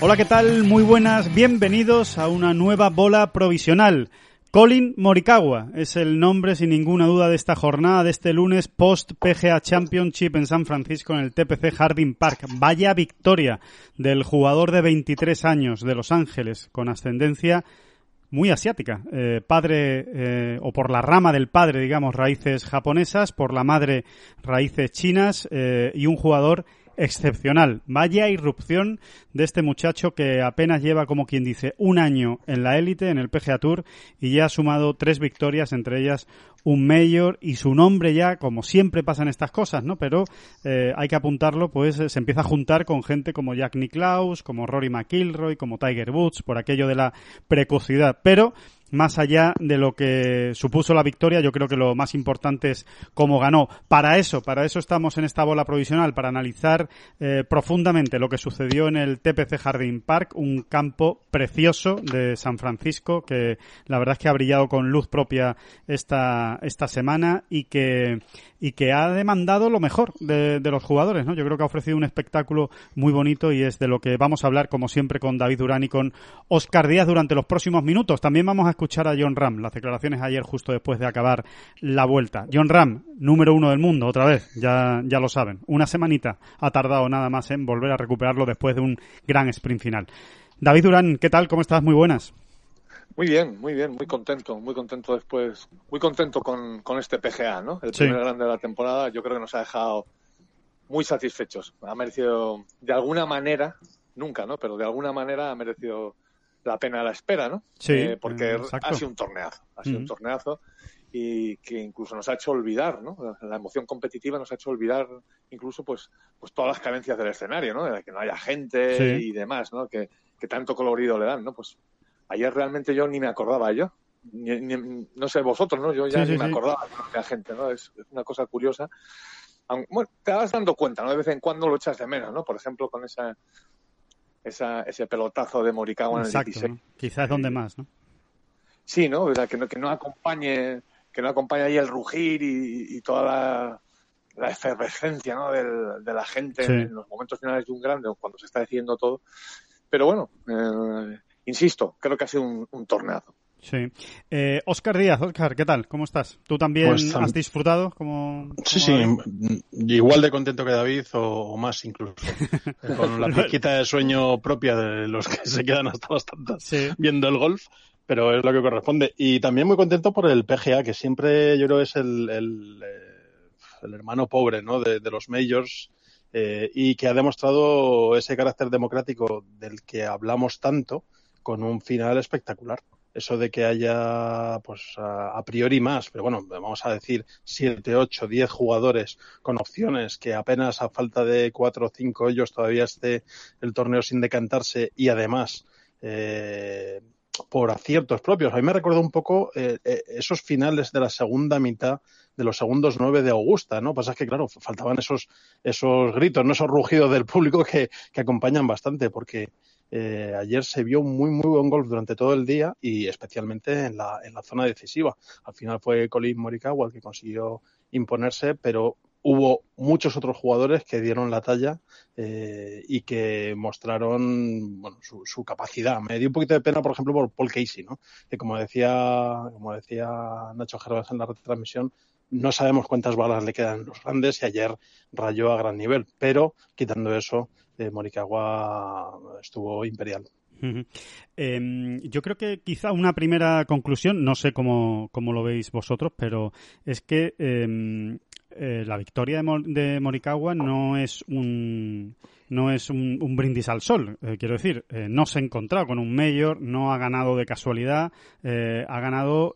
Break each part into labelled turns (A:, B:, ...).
A: Hola, ¿qué tal? Muy buenas, bienvenidos a una nueva bola provisional. Colin Morikawa es el nombre sin ninguna duda de esta jornada de este lunes post PGA Championship en San Francisco en el TPC Harding Park. Vaya victoria del jugador de 23 años de Los Ángeles con ascendencia muy asiática. Eh, padre, eh, o por la rama del padre, digamos, raíces japonesas, por la madre, raíces chinas, eh, y un jugador excepcional. Vaya irrupción de este muchacho que apenas lleva, como quien dice, un año en la élite, en el PGA Tour, y ya ha sumado tres victorias, entre ellas un mayor y su nombre ya, como siempre pasan estas cosas, ¿no? Pero eh, hay que apuntarlo, pues eh, se empieza a juntar con gente como Jack Nicklaus, como Rory McIlroy, como Tiger Woods, por aquello de la precocidad. Pero más allá de lo que supuso la victoria, yo creo que lo más importante es cómo ganó. Para eso, para eso estamos en esta bola provisional, para analizar eh, profundamente lo que sucedió en el TPC Jardín Park, un campo precioso de San Francisco que la verdad es que ha brillado con luz propia esta, esta semana y que y que ha demandado lo mejor de, los jugadores, ¿no? Yo creo que ha ofrecido un espectáculo muy bonito y es de lo que vamos a hablar, como siempre, con David Durán y con Oscar Díaz durante los próximos minutos. También vamos a escuchar a John Ram, las declaraciones ayer justo después de acabar la vuelta. John Ram, número uno del mundo, otra vez, ya, ya lo saben. Una semanita ha tardado nada más en volver a recuperarlo después de un gran sprint final. David Durán, ¿qué tal? ¿Cómo estás? Muy buenas.
B: Muy bien, muy bien, muy contento, muy contento después, muy contento con, con este PGA, ¿no? El primer grande de la temporada, yo creo que nos ha dejado muy satisfechos. Ha merecido, de alguna manera, nunca, ¿no? Pero de alguna manera ha merecido la pena la espera, ¿no?
A: Sí.
B: Eh, porque ha sido un torneazo, ha sido un torneazo y que incluso nos ha hecho olvidar, ¿no? La emoción competitiva nos ha hecho olvidar incluso, pues, pues todas las carencias del escenario, ¿no? De que no haya gente y demás, ¿no? Que, que tanto colorido le dan, ¿no? Pues ayer realmente yo ni me acordaba yo. no sé vosotros, ¿no? Yo ya ni me acordaba de la gente, ¿no? Es, una cosa curiosa. bueno, te vas dando cuenta, ¿no? De vez en cuando lo echas de menos, ¿no? Por ejemplo, con esa, esa ese pelotazo de Morikawa en el 16.
A: Quizás donde más, ¿no?
B: Sí, ¿no? Que no, que no acompañe que no acompañe ahí el rugir y, toda la, la, efervescencia ¿no? de la gente en los momentos finales de un grande o cuando se está decidiendo todo. Pero bueno, eh, insisto, creo que ha sido un, un torneado.
A: Sí. Eh, Oscar Díaz, Oscar, ¿qué tal? ¿Cómo estás? ¿Tú también pues, has disfrutado? Como,
C: sí, sí, igual de contento que David o, más incluso. Con la pizquita de sueño propia de los que se quedan hasta las tantas viendo el golf, pero es lo que corresponde. Y también muy contento por el PGA, que siempre yo creo es el, el, eh, el hermano pobre ¿no? de, de los majors. Eh, y que ha demostrado ese carácter democrático del que hablamos tanto, con un final espectacular. Eso de que haya, pues, a, priori más, pero bueno, vamos a decir 7, 8, 10 jugadores con opciones, que apenas a falta de 4 o 5 ellos todavía esté el torneo sin decantarse y además, eh, por aciertos propios. A mí me recuerda un poco eh, eh, esos finales de la segunda mitad de los segundos nueve de Augusta, ¿no? Pasa que, claro, faltaban esos, esos gritos, ¿no? esos rugidos del público que acompañan bastante, porque eh, ayer se vio muy, muy buen golf durante todo el día y especialmente en la, en la zona decisiva. Al final fue Colin Morikawa el que consiguió imponerse, pero hubo muchos otros jugadores que dieron la talla eh, y que mostraron bueno, su, capacidad. Me dio un poquito de pena, por ejemplo, por Paul Casey, ¿no? que como decía, como decía Nacho Gervas en la retransmisión, no sabemos cuántas balas le quedan los grandes y ayer rayó a gran nivel, pero quitando eso, eh, Morikawa estuvo imperial.
A: Em, yo creo que quizá una primera conclusión, no sé cómo, cómo lo veis vosotros, pero es que em, eh, la victoria de, de Morikawa no es un no es un, brindis al sol. Eh, quiero decir, eh, no se ha encontrado con un mayor, no ha ganado de casualidad, ha ganado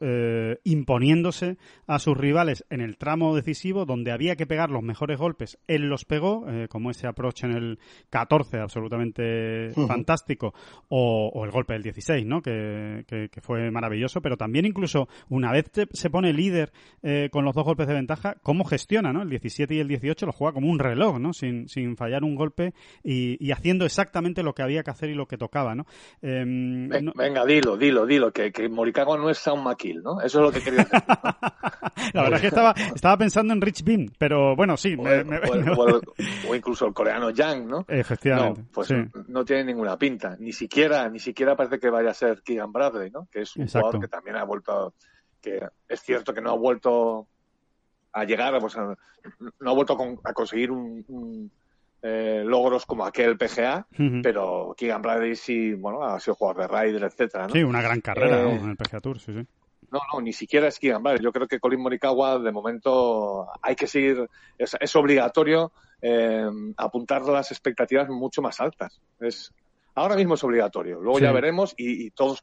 A: imponiéndose a sus rivales en el tramo decisivo donde había que pegar los mejores golpes. Él los pegó, como ese approach en el 14, absolutamente fantástico, o, el golpe del 16, ¿no? Que, fue maravilloso, pero también incluso una vez se pone líder con los dos golpes de ventaja, ¿cómo gestiona, ¿no? El 17 y el 18 lo juega como un reloj, ¿no? Sin, sin fallar un golpe y, haciendo exactamente lo que había que hacer y lo que tocaba, ¿no?
B: Em, venga, dilo, dilo, dilo, que, que Morikawa no es Sound McKill, ¿no? Eso es lo que quería decir.
A: La verdad es que estaba, estaba pensando en Rich Bean, pero bueno, sí.
B: O, incluso el coreano Yang, ¿no?
A: Efectivamente.
B: No, pues no tiene ninguna pinta. Ni siquiera, ni siquiera parece que vaya a ser Keegan Bradley, ¿no? Que es un jugador que también ha vuelto, que es cierto que no ha vuelto a llegar, pues, no ha vuelto a, conseguir un eh, logros como aquel PGA, pero Keegan Bradley sí, bueno, ha sido jugador de Ryder, etcétera,
A: Sí, una gran carrera eh, en el PGA Tour, sí, sí.
B: No, no, ni siquiera es Keegan Bradley. Yo creo que Colin Morikawa, de momento, hay que seguir, es, obligatorio eh, apuntar las expectativas mucho más altas. Es, ahora mismo es obligatorio. Luego ya veremos y, todos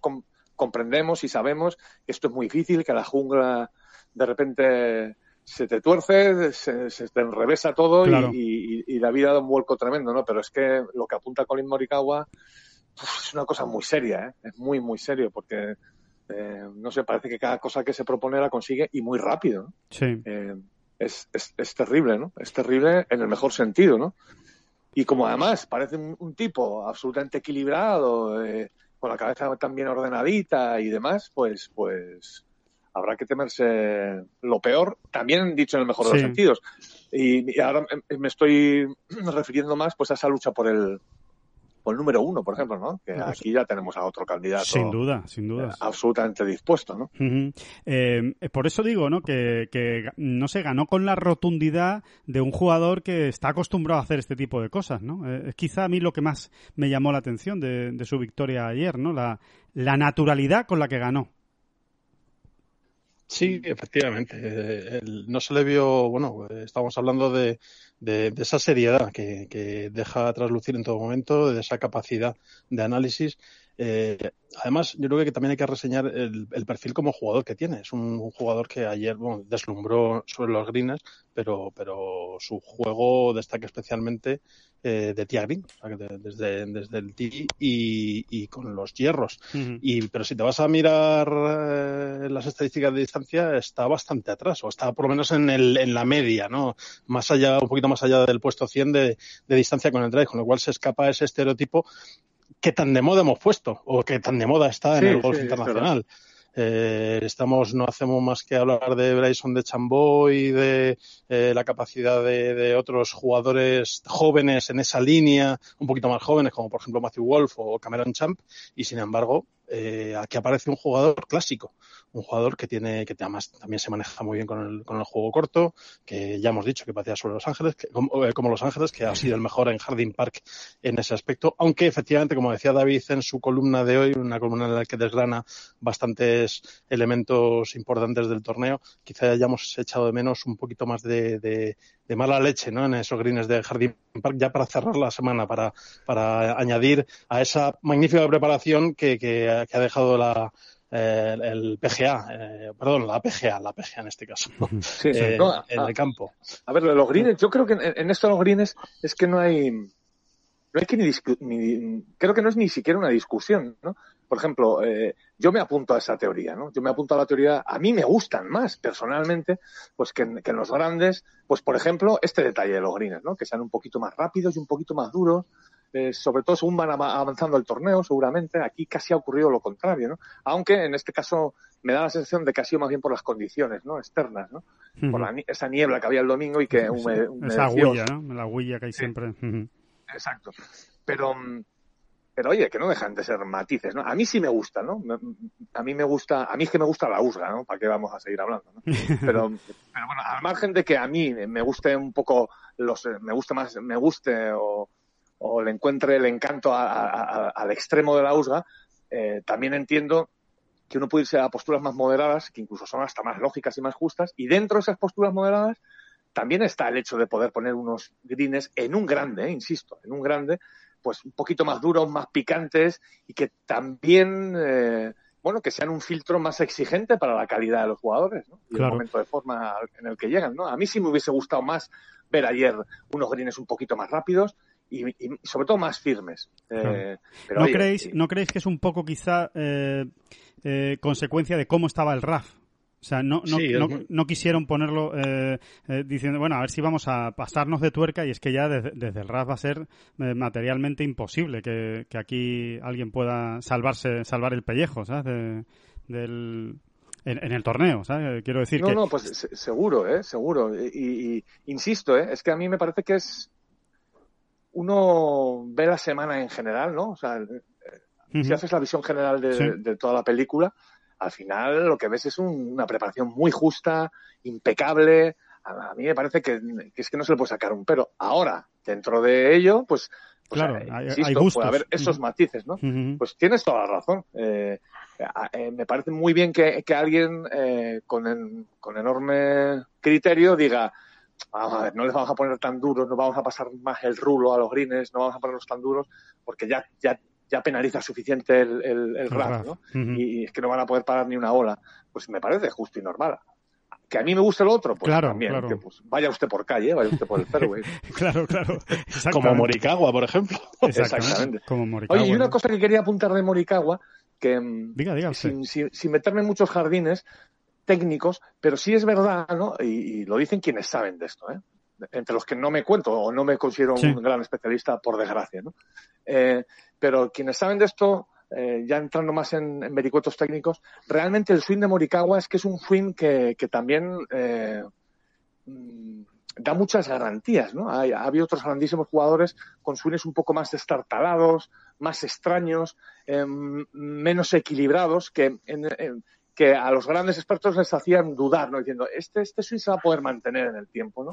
B: comprendemos y sabemos que esto es muy difícil, que la jungla de repente se te tuerce, se, te enrevesa todo y, la vida da un vuelco tremendo, ¿no? Pero es que lo que apunta Colin Morikawa es una cosa muy seria, ¿eh? Es muy, muy serio porque, eh, no sé, parece que cada cosa que se propone la consigue y muy rápido, ¿no?
A: Sí.
B: Eh, es, es, terrible, ¿no? Es terrible en el mejor sentido, ¿no? Y como además parece un, tipo absolutamente equilibrado, eh, con la cabeza tan bien ordenadita y demás, pues, pues, habrá que temerse lo peor, también dicho en el mejor de los sentidos. Y, ahora me estoy refiriendo más pues a esa lucha por el por el número uno, por ejemplo, ¿no? Que pues aquí ya tenemos a otro candidato.
A: Sin duda, sin duda.
B: Absolutamente dispuesto, ¿no?
A: Eh, por eso digo, ¿no? Que, que, no se ganó con la rotundidad de un jugador que está acostumbrado a hacer este tipo de cosas, ¿no? Eh, quizá a mí lo que más me llamó la atención de, de su victoria ayer, ¿no? La, la naturalidad con la que ganó.
C: Sí, efectivamente. Eh, no se le vio, bueno, estamos hablando de, de, esa seriedad que, que, deja traslucir en todo momento, de esa capacidad de análisis. Eh, además, yo creo que también hay que reseñar el, perfil como jugador que tiene. Es un, jugador que ayer bueno, deslumbró sobre los greens, pero, pero su juego destaca especialmente eh, de tía green, desde, desde el tee y, y, con los hierros. y, pero si te vas a mirar eh, las estadísticas de distancia, está bastante atrás, o está por lo menos en, el, en la media, ¿no? Más allá, un poquito más allá del puesto 100 de, de distancia con el drive, con lo cual se escapa ese estereotipo que tan de moda hemos puesto o que tan de moda está en el golf internacional. Eh, estamos, no hacemos más que hablar de Bryson de Chambó y de eh, la capacidad de, de, otros jugadores jóvenes en esa línea, un poquito más jóvenes, como por ejemplo Matthew Wolf o Cameron Champ, y sin embargo, eh, aquí aparece un jugador clásico, un jugador que tiene, que además también se maneja muy bien con el, con el juego corto, que ya hemos dicho que patea sobre Los Ángeles, que, como, eh, como, Los Ángeles, que ha sido el mejor en Harding Park en ese aspecto, aunque efectivamente, como decía David en su columna de hoy, una columna en la que desgrana bastantes elementos importantes del torneo, quizá hayamos echado de menos un poquito más de, de, de mala leche ¿no? en esos greens de Harding Park, ya para cerrar la semana, para, para añadir a esa magnífica preparación que, que que ha dejado la, eh, el PGA, eh, perdón, la PGA, la PGA en este caso, eh, en el campo.
B: A ver, los greens, yo creo que en, esto de los greens es que no hay, no hay que ni, creo que no es ni siquiera una discusión, ¿no? Por ejemplo, yo me apunto a esa teoría, ¿no? Yo me apunto a la teoría, a mí me gustan más personalmente, pues que en, que en los grandes, pues por ejemplo, este detalle de los greens, ¿no? Que sean un poquito más rápidos y un poquito más duros, eh, sobre todo según van avanzando el torneo, seguramente. Aquí casi ha ocurrido lo contrario, ¿no? Aunque en este caso me da la sensación de que ha sido más bien por las condiciones, ¿no? Externas, ¿no? Por esa niebla que había el domingo y que
A: esa huella, ¿no? La huella que hay siempre.
B: Exacto. Pero mm, pero oye, que no dejan de ser matices, ¿no? A mí sí me gusta, ¿no? A mí me gusta, a mí es que me gusta la usga, ¿no? ¿Para qué vamos a seguir hablando, ¿no? Pero, pero bueno, al margen de que a mí me guste un poco los, me guste más, me guste o, o le encuentre el encanto al extremo de la usga, eh, también entiendo que uno puede irse a posturas más moderadas, que incluso son hasta más lógicas y más justas, y dentro de esas posturas moderadas también está el hecho de poder poner unos greens en un grande, eh, insisto, en un grande, pues un poquito más duros, más picantes y que también, eh, bueno, que sean un filtro más exigente para la calidad de los jugadores, ¿no? Y el momento de forma en el que llegan, ¿no? A mí sí me hubiese gustado más ver ayer unos greens un poquito más rápidos y, sobre todo más firmes.
A: Eh, ¿No, creéis, ¿No creéis que es un poco quizá consecuencia de cómo estaba el RAF? O sea, no, no, no, quisieron ponerlo eh, eh, diciendo, bueno, a ver si vamos a pasarnos de tuerca y es que ya desde, el RAS va a ser eh, materialmente imposible que, aquí alguien pueda salvarse, salvar el pellejo, ¿sabes? del, en, el torneo, ¿sabes? Quiero decir
B: no,
A: que...
B: No, pues seguro, ¿eh? Seguro. Y, insisto, ¿eh? Es que a mí me parece que es... Uno ve la semana en general, ¿no? O sea, si haces la visión general de toda la película al final lo que ves es una preparación muy justa, impecable. A, mí me parece que, es que no se le puede sacar un pero. Ahora, dentro de ello, pues, pues
A: claro, eh, hay, puede
B: haber esos matices, ¿no? Pues tienes toda la razón. Eh, eh, me parece muy bien que, alguien con, con enorme criterio diga, vamos a ver, no les vamos a poner tan duros, no vamos a pasar más el rulo a los greens, no vamos a ponerlos tan duros, porque ya, ya ya penaliza suficiente el, el, el ¿no? y, es que no van a poder parar ni una ola. Pues me parece justo y normal. Que a mí me gusta el otro, pues también. pues, vaya usted por calle, vaya usted por el fairway.
A: claro, claro.
C: Como Morikawa, por ejemplo.
B: Exactamente. Oye, y una cosa que quería apuntar de Morikawa, que mm, diga, sin, sin, meterme en muchos jardines técnicos, pero sí es verdad, ¿no? Y, lo dicen quienes saben de esto, ¿eh? entre los que no me cuento o no me considero un gran especialista, por desgracia, ¿no? Eh, pero quienes saben de esto, eh, ya entrando más en, vericuetos técnicos, realmente el swing de Morikawa es que es un swing que, también eh, mm, da muchas garantías, ¿no? Hay, ha habido otros grandísimos jugadores con swings un poco más destartalados, más extraños, em, menos equilibrados, que que a los grandes expertos les hacían dudar, ¿no? Diciendo, este, este swing se va a poder mantener en el tiempo, ¿no?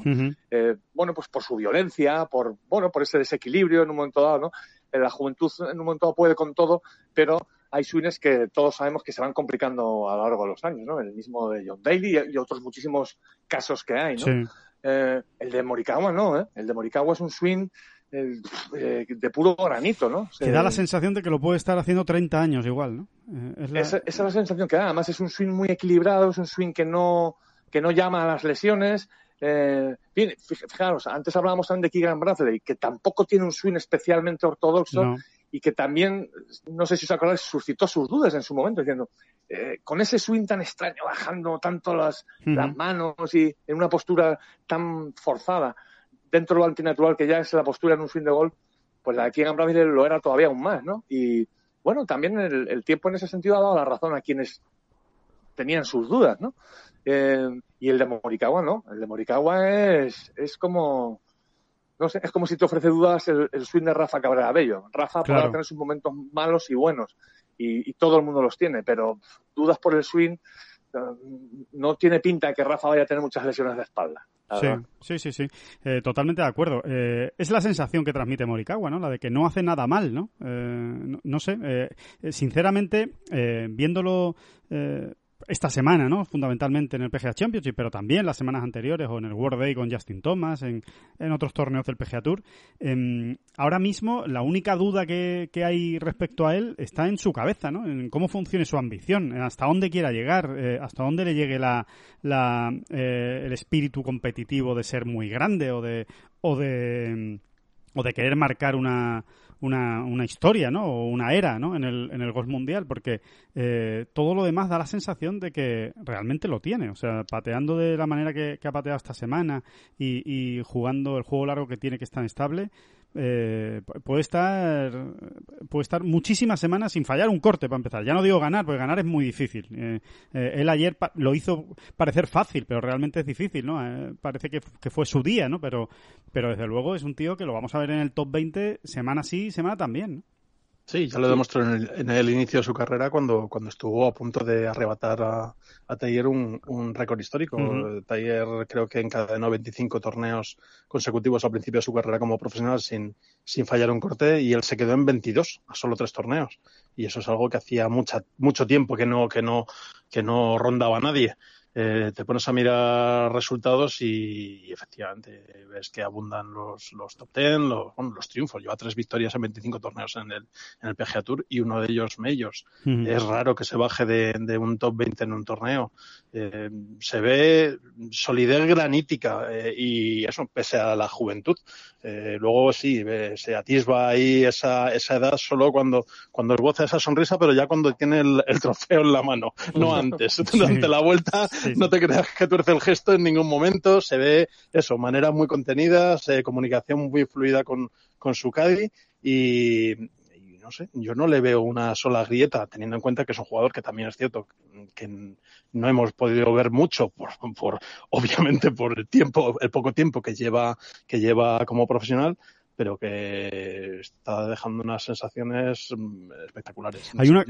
B: Eh, bueno, pues por su violencia, por, bueno, por ese desequilibrio en un momento dado, ¿no? la juventud en un momento puede con todo, pero hay swings que todos sabemos que se van complicando a lo largo de los años, ¿no? El mismo de John Daly y, otros muchísimos casos que hay, ¿no? Eh, el de Morikawa no, ¿eh? El de Morikawa es un swing de puro granito, ¿no?
A: Que da la sensación de que lo puede estar haciendo 30 años igual, ¿no?
B: esa, es la sensación que da. Además es un swing muy equilibrado, es un swing que no, que no llama a las lesiones, eh, bien, fijaros, antes hablábamos también de Keegan Bradley, que tampoco tiene un swing especialmente ortodoxo y que también, no sé si os acordáis, suscitó sus dudas en su momento, diciendo, eh, con ese swing tan extraño, bajando tanto las, las manos y en una postura tan forzada, dentro de lo antinatural que ya es la postura en un swing de gol, pues la de Keegan Bradley lo era todavía aún más, ¿no? Y bueno, también el, el tiempo en ese sentido ha dado la razón a quienes tenían sus dudas, ¿no? Eh, y el de Morikawa no. El de Morikawa es, es como, no sé, es como si te ofrece dudas el, swing de Rafa Cabrera Bello. Rafa podrá tener sus momentos malos y buenos, y, todo el mundo los tiene, pero dudas por el swing, no tiene pinta que Rafa vaya a tener muchas lesiones de espalda.
A: Sí, sí, sí, eh, totalmente de acuerdo. es la sensación que transmite Morikawa, ¿no? La de que no hace nada mal, ¿no? no, no, sé, sinceramente, viéndolo esta semana, ¿no? Fundamentalmente en el PGA Championship, pero también las semanas anteriores o en el World Day con Justin Thomas, en, en otros torneos del PGA Tour. Em, ahora mismo, la única duda que, que, hay respecto a él está en su cabeza, ¿no? En cómo funcione su ambición, hasta dónde quiera llegar, eh, hasta dónde le llegue la, la eh, el espíritu competitivo de ser muy grande o de, o de, o de querer marcar una una, una historia, ¿no? O una era, ¿no? En el, en el golf mundial, porque eh, todo lo demás da la sensación de que realmente lo tiene. O sea, pateando de la manera que, ha pateado esta semana y, y, jugando el juego largo que tiene que estar estable, eh, puede estar puede estar muchísimas semanas sin fallar un corte para empezar. Ya no digo ganar, porque ganar es muy difícil. Eh, eh, él ayer lo hizo parecer fácil, pero realmente es difícil, ¿no? parece que, fue su día, ¿no? Pero, pero desde luego es un tío que lo vamos a ver en el top 20 semana sí, semana también.
C: Sí, ya lo demostró en el, inicio de su carrera cuando, cuando estuvo a punto de arrebatar a, a Taller un, un récord histórico. Uh creo que encadenó 25 torneos consecutivos al principio de su carrera como profesional sin, sin fallar un corte y él se quedó en 22 a solo tres torneos. Y eso es algo que hacía mucha, mucho tiempo que no, que no, que no rondaba a nadie. Eh, te pones a mirar resultados y, efectivamente ves que abundan los, los top 10, los, bueno, los triunfos. Lleva tres victorias en 25 torneos en el, en el PGA Tour y uno de ellos Mellos. Es raro que se baje de, de, un top 20 en un torneo. Eh, se ve solidez granítica eh, y eso pese a la juventud. Luego sí, se atisba ahí esa, esa edad solo cuando, cuando esboza esa sonrisa, pero ya cuando tiene el, el trofeo en la mano, no antes. Durante la vuelta no te creas que tuerce el gesto en ningún momento, se ve eso, manera muy contenida, comunicación muy fluida con, con su Caddy y, no sé, yo no le veo una sola grieta, teniendo en cuenta que es un jugador que también es cierto que no hemos podido ver mucho por, por obviamente por el tiempo, el poco tiempo que lleva, que lleva como profesional, pero que está dejando unas sensaciones espectaculares.
A: Hay una,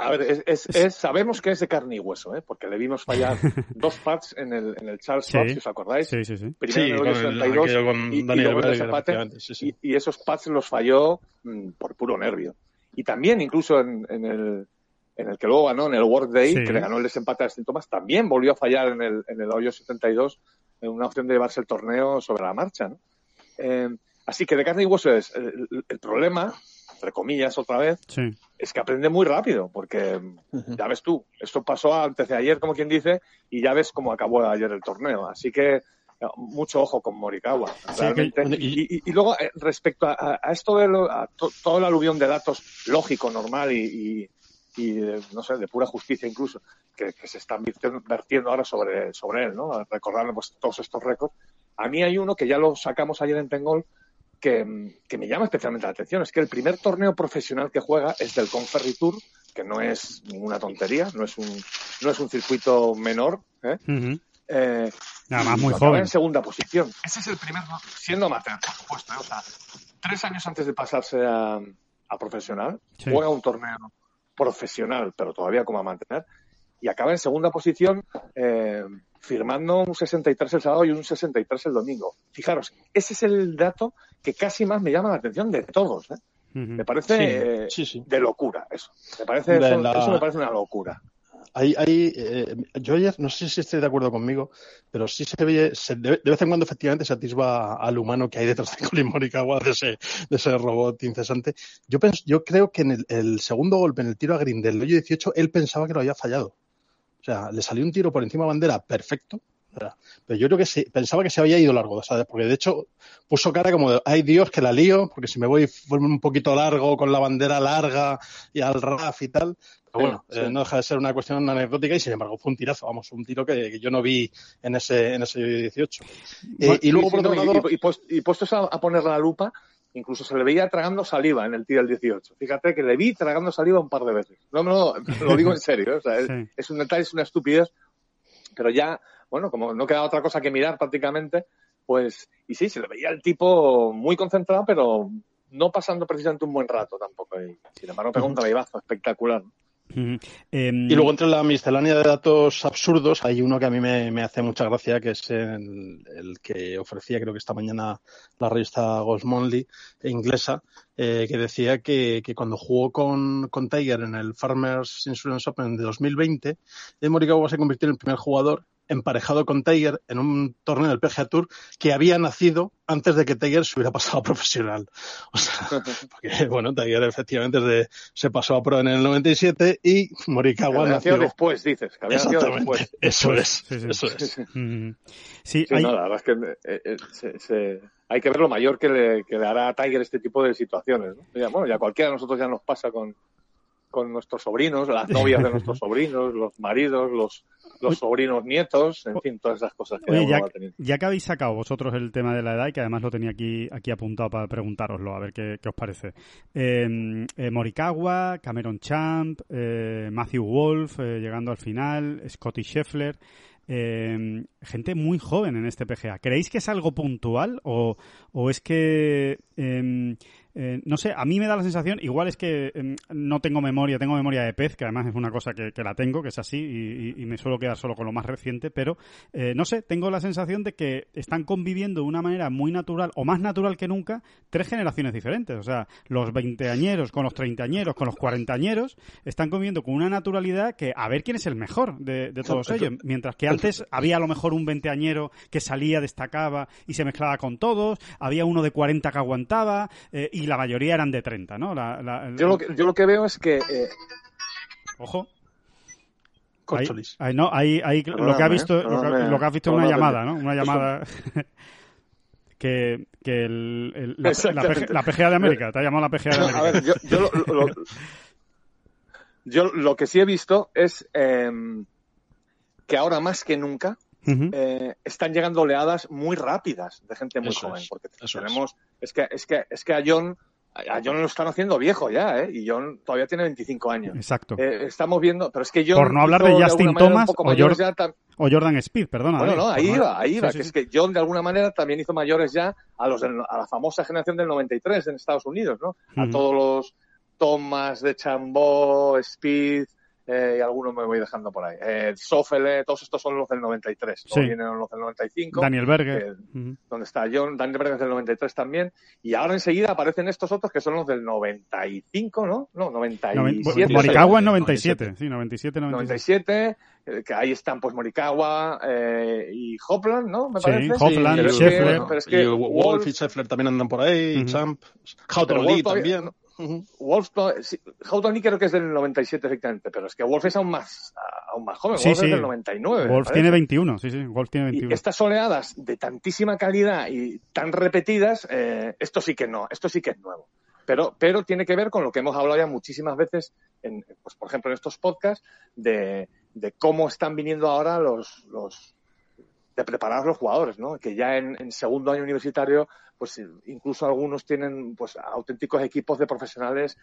B: A ver, es, es, sabemos que es de carne y hueso, ¿eh? porque le vimos fallar dos pads en el, en el Charles sí. si os acordáis.
A: Sí, sí, sí.
B: Primero en el 62 con y, Daniel y, Verde, y, y, esos pads los falló mm, por puro nervio. Y también, incluso en, en el en el que luego ganó en el World Day, que le ganó el desempate a Stintomas, también volvió a fallar en el, en el hoyo 72 en una opción de llevarse el torneo sobre la marcha. ¿no? Eh, Así que de carne y hueso es el, problema, entre comillas otra vez, es que aprende muy rápido, porque ya ves tú, esto pasó antes de ayer, como quien dice, y ya ves cómo acabó ayer el torneo. Así que mucho ojo con Morikawa, realmente. y, luego, eh, respecto a, esto de todo el aluvión de datos lógico, normal y, no sé, de pura justicia incluso, que, se están vertiendo ahora sobre, sobre él, ¿no? Recordando pues, todos estos récords. A mí hay uno que ya lo sacamos ayer en Tengol, que, me llama especialmente la atención. Es que el primer torneo profesional que juega es del Conferry Tour, que no es ninguna tontería, no es un, no es un circuito menor. ¿eh?
A: eh Nada más muy joven.
B: en segunda posición. Ese es el primer, siendo amateur, por supuesto. ¿eh? O sea, tres años antes de pasarse a, a profesional, juega un torneo profesional, pero todavía como amateur, y acaba en segunda posición. Firmando un 63 el sábado y un 63 el domingo. Fijaros, ese es el dato que casi más me llama la atención de todos. ¿eh? Me parece de locura eso. Me parece eso, me parece una locura.
C: Hay, hay, eh, yo ayer, no sé si estoy de acuerdo conmigo, pero sí se ve, de, vez en cuando efectivamente se atisba al humano que hay detrás de Colin Morikawa, de ese, de ese robot incesante. Yo, yo creo que en el, el, segundo golpe, en el tiro a Green del hoyo 18, él pensaba que lo había fallado. O sea, le salió un tiro por encima de bandera perfecto, pero yo creo que sí, pensaba que se había ido largo, ¿sabes? Porque de hecho puso cara como de, ay Dios, que la lío, porque si me voy un poquito largo con la bandera larga y al RAF y tal. Pero bueno, eh, no deja de ser una cuestión anecdótica y sin embargo fue un tirazo, vamos, un tiro que, yo no vi en ese, en ese 18.
B: Eh, y luego por otro lado. Y, puestos a, a poner la lupa, Incluso se le veía tragando saliva en el tiro del 18. Fíjate que le vi tragando saliva un par de veces. No, no, lo digo en serio. O sea, es, un detalle, es una estupidez. Pero ya, bueno, como no queda otra cosa que mirar prácticamente, pues, y sí, se le veía el tipo muy concentrado, pero no pasando precisamente un buen rato tampoco. Y, sin embargo, pegó un trabajo espectacular.
C: Em, y luego entre la miscelánea de datos absurdos hay uno que a mí me, hace mucha gracia, que es el, que ofrecía, creo que esta mañana, la revista Monthly inglesa, eh, que decía que, cuando jugó con, con, Tiger en el Farmers Insurance Open de 2020, Morikawa se convirtió en el primer jugador emparejado con Tiger en un torneo del PGA Tour que había nacido antes de que Tiger se hubiera pasado a profesional. O sea, porque, bueno, Tiger efectivamente se pasó a pro en el 97 y Morikawa nació
B: después, dices. Que había después.
C: Eso es, eso es.
B: sí, hay... no, la verdad es que eh, eh, se, hay que ver lo mayor que le, que le hará a Tiger este tipo de situaciones. ¿no? bueno, ya cualquiera de nosotros ya nos pasa con, con nuestros sobrinos, las novias de nuestros sobrinos, los maridos, los, los sobrinos nietos, en fin, todas esas cosas que
A: ya, ya, que habéis sacado vosotros el tema de la edad y que además lo tenía aquí, aquí apuntado para preguntároslo, a ver qué, os parece. Em, eh, Morikawa, Cameron Champ, eh, Matthew Wolf, eh, llegando al final, Scotty Scheffler. Em, gente muy joven en este PGA. ¿Creéis que es algo puntual o, o es que em, eh, no sé, a mí me da la sensación, igual es que em, no tengo memoria, tengo memoria de pez, que además es una cosa que, la tengo, que es así, y, me suelo quedar solo con lo más reciente, pero eh, no sé, tengo la sensación de que están conviviendo de una manera muy natural, o más natural que nunca, tres generaciones diferentes. O sea, los veinteañeros con los treintañeros, con los cuarentañeros, están conviviendo con una naturalidad que a ver quién es el mejor de, todos ellos. Mientras que antes había a lo mejor un veinteañero que salía, destacaba y se mezclaba con todos, había uno de cuarenta que aguantaba, eh, y la mayoría eran de treinta, ¿no?
B: yo, lo que, yo lo que veo es que... Eh,
A: Ojo. Ahí, no, ahí, ahí lo que ha visto, lo, que, ha visto es una llamada, ¿no? Una llamada que, que el, la, PGA de América, te ha llamado la PGA de América. A ver,
B: yo, yo, lo, que sí he visto es em, que ahora más que nunca eh, están llegando oleadas muy rápidas de gente muy joven, porque tenemos, es. que, es que, es que a John a John lo están haciendo viejo ya, ¿eh? Y John todavía tiene 25 años.
A: Exacto.
B: Eh, estamos viendo, pero es que John...
A: Por no hablar de Justin Thomas o, Jordan Speed, perdona.
B: Bueno, no, ahí iba, ahí iba, que es que John de alguna manera también hizo mayores ya a los a la famosa generación del 93 en Estados Unidos, ¿no? A todos los Thomas de Chambó, Speed, eh, y algunos me voy dejando por ahí. Eh, Sofele, todos estos son los del 93, sí. vienen los del 95.
A: Daniel Berger.
B: Donde está John, Daniel Berger es del 93 también. Y ahora enseguida aparecen estos otros que son los del 95, ¿no? No, 97.
A: Morikawa en 97, sí, 97,
B: 97. que ahí están pues Morikawa eh, y Hopland, ¿no? Me parece.
A: Sí, Hopland, Scheffler.
C: y Wolf y Scheffler también andan por ahí, Champ, Houghton también.
B: Wolf, Houghton creo que es del 97 efectivamente, pero es que Wolf es aún más, aún más joven. Wolf es del 99.
A: Wolf tiene 21, sí, sí, Wolf tiene 21.
B: Y estas oleadas de tantísima calidad y tan repetidas, eh, esto sí que no, esto sí que es nuevo. Pero, pero tiene que ver con lo que hemos hablado ya muchísimas veces, en, pues, por ejemplo, en estos podcasts, de, de cómo están viniendo ahora los, los, de preparar a los jugadores, ¿no? Que ya en, segundo año universitario, pues incluso algunos tienen pues auténticos equipos de profesionales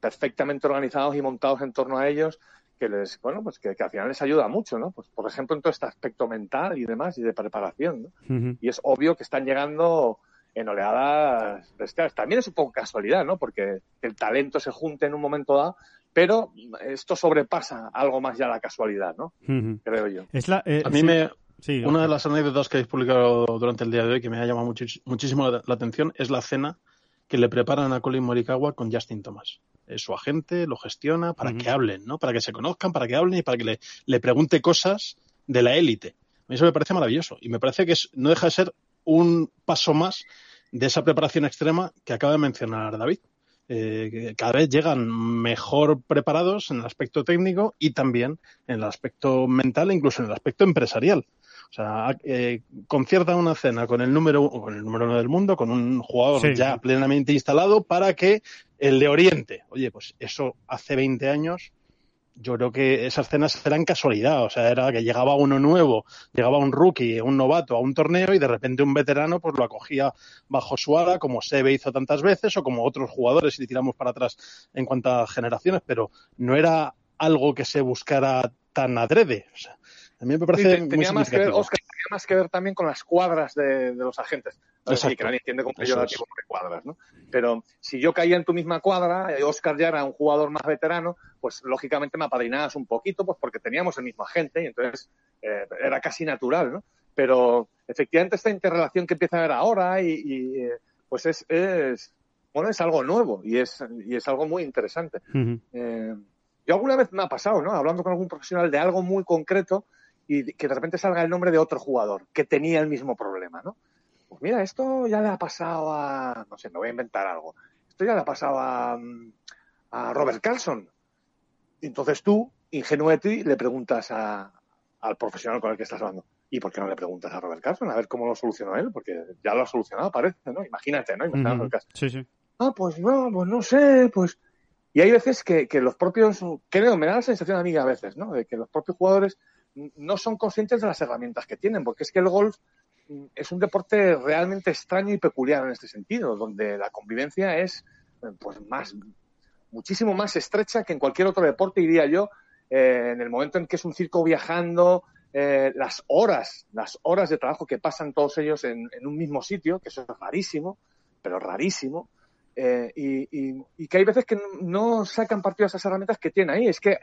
B: perfectamente organizados y montados en torno a ellos que les, bueno, pues que, al final les ayuda mucho, ¿no? Pues por ejemplo en todo este aspecto mental y demás y de preparación, ¿no? Y es obvio que están llegando en oleadas bestiales. También es un poco casualidad, ¿no? Porque el talento se junte en un momento dado, pero esto sobrepasa algo más ya la casualidad, ¿no? Creo yo.
A: Es la,
C: eh, a mí me, una de las anécdotas que habéis publicado durante el día de hoy que me ha llamado muchísimo la, atención es la cena que le preparan a Colin Morikawa con Justin Thomas. Es su agente, lo gestiona para que hablen, ¿no? Para que se conozcan, para que hablen y para que le, le pregunte cosas de la élite. A mí eso me parece maravilloso y me parece que no deja de ser un paso más de esa preparación extrema que acaba de mencionar David. Eh, cada vez llegan mejor preparados en el aspecto técnico y también en el aspecto mental e incluso en el aspecto empresarial. O sea, eh, concierta una cena con el número con el número uno del mundo, con un jugador ya plenamente instalado para que el de Oriente, oye, pues eso hace 20 años, yo creo que esas cenas eran casualidad, o sea, era que llegaba uno nuevo, llegaba un rookie, un novato a un torneo y de repente un veterano pues lo acogía bajo su ala, como Sebe hizo tantas veces o como otros jugadores si tiramos para atrás en cuanto a generaciones, pero no era algo que se buscara tan adrede. O sea, a mí me parece
B: tenía más que ver, Oscar, tenía más que ver también con las cuadras de, los agentes. Sí, que nadie entiende cómo yo tipo de cuadras, ¿no? Pero si yo caía en tu misma cuadra y Oscar ya era un jugador más veterano, pues lógicamente me apadrinabas un poquito, pues porque teníamos el mismo agente y entonces eh, era casi natural, ¿no? Pero efectivamente esta interrelación que empieza a haber ahora y, eh, pues es, es, bueno, es algo nuevo y es, y es algo muy interesante. eh, yo alguna vez me ha pasado, ¿no? Hablando con algún profesional de algo muy concreto, y que de repente salga el nombre de otro jugador que tenía el mismo problema, ¿no? Pues mira, esto ya le ha pasado a, no sé, me voy a inventar algo, esto ya le ha pasado a, a Robert Carlson. Entonces tú, ingenueti, le preguntas a, al profesional con el que estás hablando, ¿y por qué no le preguntas a Robert Carlson a ver cómo lo solucionó él? Porque ya lo ha solucionado, parece, ¿no? Imagínate, ¿no? Imagínate
A: el caso. Sí, sí.
B: Ah, pues no, pues no sé, pues... Y hay veces que, que los propios, creo, me da la sensación a mí a veces, ¿no? De que los propios jugadores no son conscientes de las herramientas que tienen, porque es que el golf mm, es un deporte realmente extraño y peculiar en este sentido, donde la convivencia es eh, pues más muchísimo más estrecha que en cualquier otro deporte, diría yo, eh, en el momento en que es un circo viajando, eh, las horas, las horas de trabajo que pasan todos ellos en, un mismo sitio, que eso es rarísimo, pero rarísimo, eh, y, que hay veces que no sacan partido a esas herramientas que tiene ahí. Es que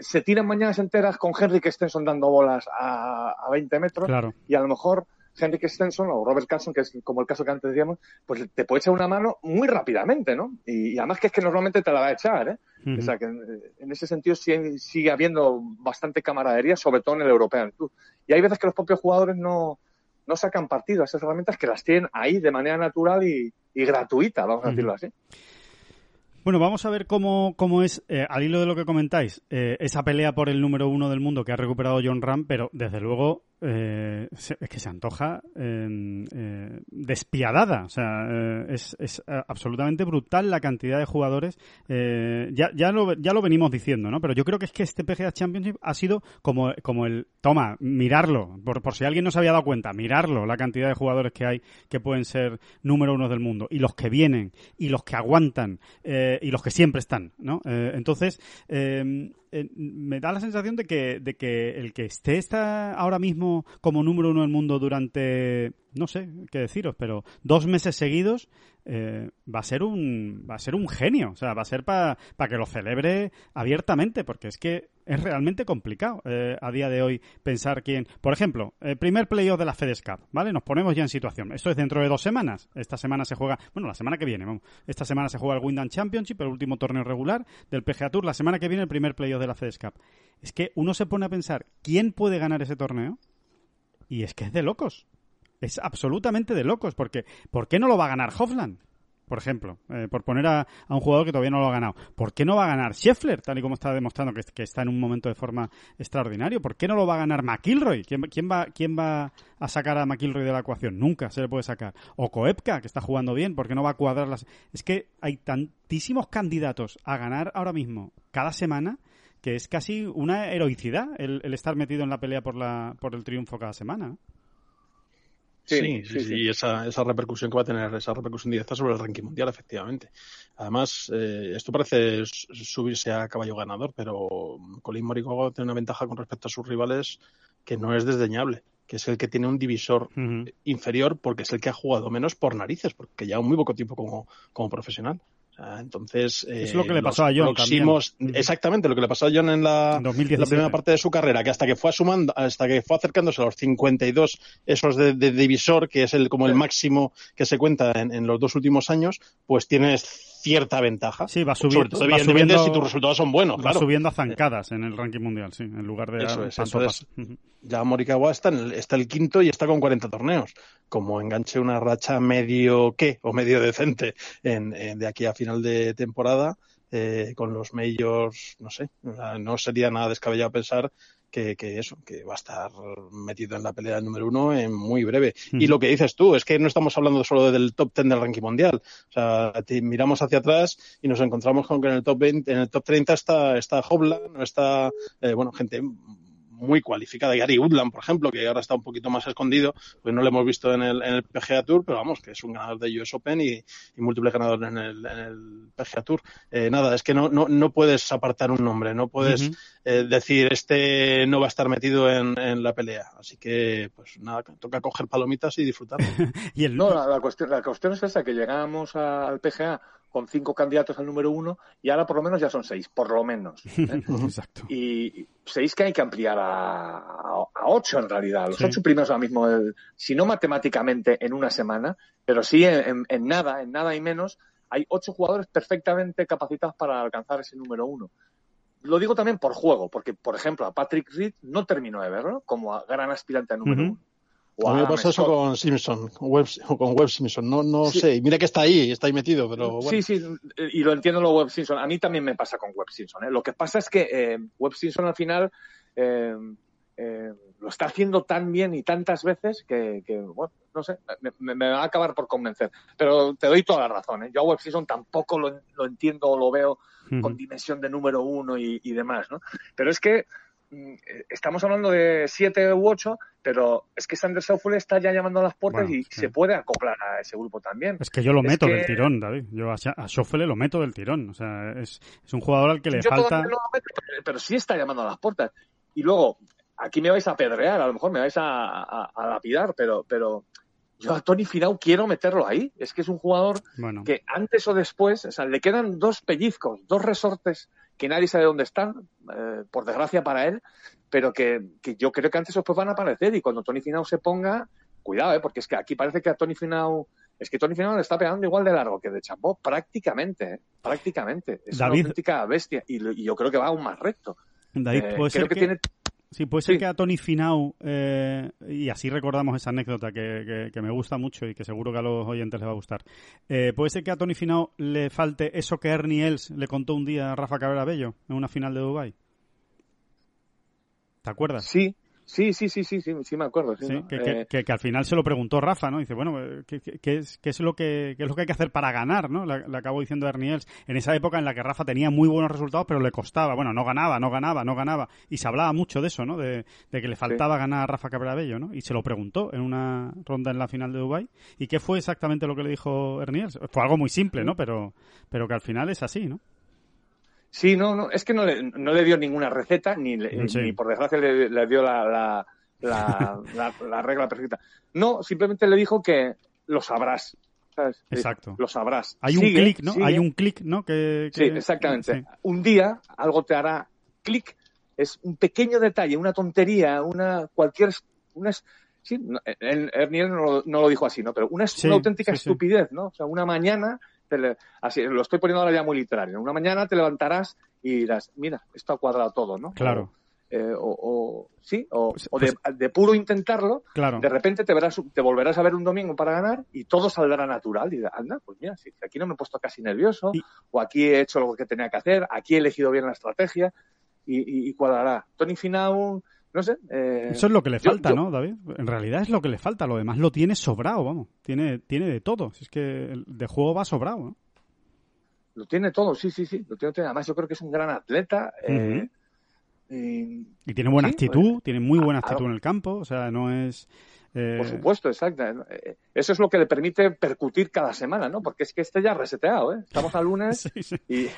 B: se tiran mañanas enteras con Henrik Stenson dando bolas a, a 20 metros y a lo mejor Henrik Stenson o Robert Carson, que es como el caso que antes decíamos, pues te puede echar una mano muy rápidamente, ¿no? Y, además que es que normalmente te la va a echar, ¿eh? O sea que en, ese sentido sigue, sigue, habiendo bastante camaradería, sobre todo en el European Y hay veces que los propios jugadores no, no sacan partido a esas herramientas que las tienen ahí de manera natural y, gratuita, vamos a decirlo así.
A: Bueno, vamos a ver cómo, cómo es, eh, al hilo de lo que comentáis, eh, esa pelea por el número uno del mundo que ha recuperado John Ram, pero desde luego eh, es que se antoja eh, despiadada. O sea, eh, es, es, absolutamente brutal la cantidad de jugadores. ya, ya, lo, ya lo venimos diciendo, ¿no? Pero yo creo que es que este PGA Championship ha sido como, como el, toma, mirarlo, por, por si alguien no se había dado cuenta, mirarlo, la cantidad de jugadores que hay que pueden ser número uno del mundo, y los que vienen, y los que aguantan, y los que siempre están, ¿no? entonces, me da la sensación de que, de que el que esté está ahora mismo como número uno del mundo durante, no sé qué deciros, pero dos meses seguidos, eh, va a ser un va a ser un genio, o sea, va a ser para que lo celebre abiertamente, porque es que es realmente complicado eh, a día de hoy pensar quién. Por ejemplo, el primer playoff de la FedEx Cup, ¿vale? Nos ponemos ya en situación. Esto es dentro de dos semanas. Esta semana se juega, bueno, la semana que viene, vamos. Esta semana se juega el Wyndham Championship, el último torneo regular del PGA Tour. La semana que viene el primer playoff de la FedEx Cup. Es que uno se pone a pensar quién puede ganar ese torneo y es que es de locos. Es absolutamente de locos, porque ¿por qué no lo va a ganar Hofland? por ejemplo, eh, por poner a, un jugador que todavía no lo ha ganado. ¿Por qué no va a ganar Scheffler, tal y como está demostrando que, está en un momento de forma extraordinario? ¿Por qué no lo va a ganar McIlroy? ¿Quién, va, ¿Quién va a sacar a McIlroy de la ecuación? Nunca se le puede sacar. O Koepka, que está jugando bien, ¿por qué no va a cuadrar las...? Es que hay tantísimos candidatos a ganar ahora mismo cada semana que es casi una heroicidad el, estar metido en la pelea por, la, por el triunfo cada semana.
C: Sí, sí, sí, y esa, esa repercusión que va a tener, esa repercusión directa sobre el ranking mundial, efectivamente. Además, eh, esto parece subirse a caballo ganador, pero Colin Morikawa tiene una ventaja con respecto a sus rivales que no es desdeñable, que es el que tiene un divisor inferior porque es el que ha jugado menos por narices, porque ya un muy poco tiempo como, como profesional entonces,
A: es lo que le pasó a John
C: Exactamente, lo que le pasó a John en la, primera parte de su carrera, que hasta que fue sumando, hasta que fue acercándose a los 52 esos de, divisor, que es el como el máximo que se cuenta en, en los dos últimos años, pues tienes cierta ventaja.
A: Sí, va, subiendo, va subiendo
C: si tus resultados son buenos.
A: Va subiendo a zancadas en el ranking mundial, sí, en lugar de
C: Eso es. Ya Morikawa está, en el, está el quinto y está con 40 torneos. Como enganche una racha medio qué o medio decente en, de aquí a final de temporada, eh, con los majors, no sé, no sería nada descabellado pensar que, que, eso, que va a estar metido en la pelea número uno en muy breve. Y lo que dices tú, es que no estamos hablando solo del top 10 del ranking mundial. O sea, miramos hacia atrás y nos encontramos con que en el top 20, en el top 30 está, está Hoblan, está, eh, bueno, gente muy cualificada. Gary Woodland, por ejemplo, que ahora está un poquito más escondido, pues no lo hemos visto en el, en el PGA Tour, pero vamos, que es un ganador de US Open y, y múltiple ganador en el, en el PGA Tour. Eh, nada, es que no, no, no puedes apartar un nombre, no puedes eh, decir este no va a estar metido en, en, la pelea. Así que, pues nada, toca coger palomitas y disfrutar.
B: y el... No, la, cuestión, la cuestión es esa, que llegamos al PGA con cinco candidatos al número uno y ahora por lo menos ya son seis, por lo menos. ¿eh?
A: Exacto.
B: Y seis que hay que ampliar a, a, ocho en realidad. Los ocho primeros ahora mismo, si no matemáticamente en una semana, pero sí en, en, nada, en nada y menos, hay ocho jugadores perfectamente capacitados para alcanzar ese número uno. Lo digo también por juego, porque, por ejemplo, a Patrick Reed no terminó de verlo como gran aspirante al número uno
C: a mí me pasa eso con Simpson, con Web, con Web Simpson. No, no sé. Mira que está ahí, está ahí metido, pero bueno.
B: Sí, sí, y lo entiendo lo Web Simpson. A mí también me pasa con Web Simpson. ¿eh? Lo que pasa es que eh, Web Simpson al final eh, eh, lo está haciendo tan bien y tantas veces que, que bueno, no sé, me, me, va a acabar por convencer. Pero te doy toda la razón. ¿eh? Yo a Web Simpson tampoco lo, lo entiendo o lo veo con dimensión de número uno y, y demás, ¿no? Pero es que estamos hablando de siete u ocho, pero es que Sander Schauffele está ya llamando a las puertas y se puede acoplar a ese grupo también.
A: Es que yo lo meto del tirón, David. Yo a, a lo meto del tirón. O sea, es, es un jugador al que le falta.
B: pero, sí está llamando a las puertas. Y luego, aquí me vais a pedrear, a lo mejor me vais a, a, lapidar, pero, pero yo a Tony Finau quiero meterlo ahí. Es que es un jugador que antes o después, o sea, le quedan dos pellizcos, dos resortes que nadie sabe dónde están, eh, por desgracia para él, pero que, yo creo que antes o después van a aparecer. Y cuando Tony Finau se ponga, cuidado, ¿eh? porque es que aquí parece que a Tony Finau es que Tony Finau le está pegando igual de largo que de Chambó, prácticamente, ¿eh? prácticamente. Es una auténtica bestia y, yo creo que va aún más recto.
A: David, puede ser que, tiene... Sí, puede ser que a Tony Finau, eh, y así recordamos esa anécdota que, me gusta mucho y que seguro que a los oyentes les va a gustar. Eh, puede ser que a Tony Finau le falte eso que Ernie Els le contó un día a Rafa Cabrera Bello en una final de Dubai. ¿Te acuerdas?
B: Sí, Sí, sí, sí, sí, sí, sí me acuerdo.
A: Eh, que, que, al final se lo preguntó Rafa, ¿no? Dice, bueno, ¿qué, qué, es, qué es, lo que, es lo que hay que hacer para ganar, ¿no? Le, acabo diciendo Erniels. En esa época en la que Rafa tenía muy buenos resultados, pero le costaba. Bueno, no ganaba, no ganaba, no ganaba. Y se hablaba mucho de eso, ¿no? De, que le faltaba ganar a Rafa Cabrera ¿no? Y se lo preguntó en una ronda en la final de Dubai ¿Y qué fue exactamente lo que le dijo Erniels? Fue algo muy simple, ¿no? Pero, pero que al final es así, ¿no?
B: Sí, no, no, es que no le, no le dio ninguna receta, ni, ni por desgracia le, dio la, la, regla perfecta. No, simplemente le dijo que lo sabrás. ¿sabes?
A: Exacto.
B: Lo sabrás.
A: Hay un clic, ¿no? Hay un clic, ¿no? Que,
B: Sí, exactamente. Un día algo te hará clic. Es un pequeño detalle, una tontería, una cualquier... Una, sí, Ernie no, no, lo dijo así, ¿no? Pero una, una auténtica estupidez, ¿no? O sea, una mañana así, lo estoy poniendo ahora ya muy literario. Una mañana te levantarás y dirás, mira, esto ha cuadrado todo, ¿no?
A: Claro.
B: Eh, o, sí, o, pues, pues de, puro intentarlo,
A: claro.
B: de repente te verás, te volverás a ver un domingo para ganar y todo saldrá natural. Y dirás, anda, pues mira, si aquí no me he puesto casi nervioso, o aquí he hecho lo que tenía que hacer, aquí he elegido bien la estrategia y, y cuadrará. Tony Finau no sé. Eh,
A: Eso es lo que le falta, ¿no, David? En realidad es lo que le falta. Lo demás lo tiene sobrado, vamos. Tiene, tiene de todo. Si es que de juego va sobrado, ¿no?
B: Lo tiene todo, sí, sí, sí. Lo tiene, además, yo creo que es un gran atleta. Eh,
A: y, tiene buena actitud, tiene muy buena actitud en el campo. O sea, no es.
B: Eh, Por supuesto, exacto. Eh, eso es lo que le permite percutir cada semana, ¿no? Porque es que este ya ha reseteado, ¿eh? Estamos a lunes Y,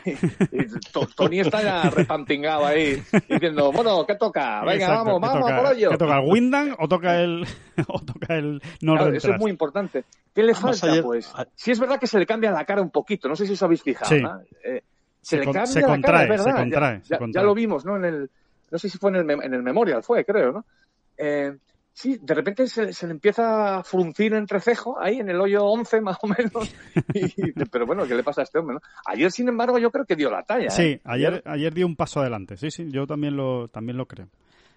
B: Tony está ya repantingado ahí diciendo, bueno, ¿qué toca? Venga, vamos, vamos, por ello.
A: ¿Qué toca el Windham o toca el, o toca el
B: Eso es muy importante. ¿Qué le falta, pues? Si es verdad que se le cambia la cara un poquito, no sé si os habéis fijado, ¿no? Eh, se, le cambia la cara, es verdad.
A: Se contrae,
B: ya, ya, lo vimos, ¿no? En el, no sé si fue en el, en el Memorial, fue, creo, ¿no? Eh, Sí, de repente se, le empieza a fruncir entre cejo ahí en el hoyo 11 más o menos. pero bueno, ¿qué le pasa a este hombre? Ayer, sin embargo, yo creo que dio la talla.
A: Sí, ¿eh? ayer, ayer dio un paso adelante. Sí, sí, yo también lo, también lo creo.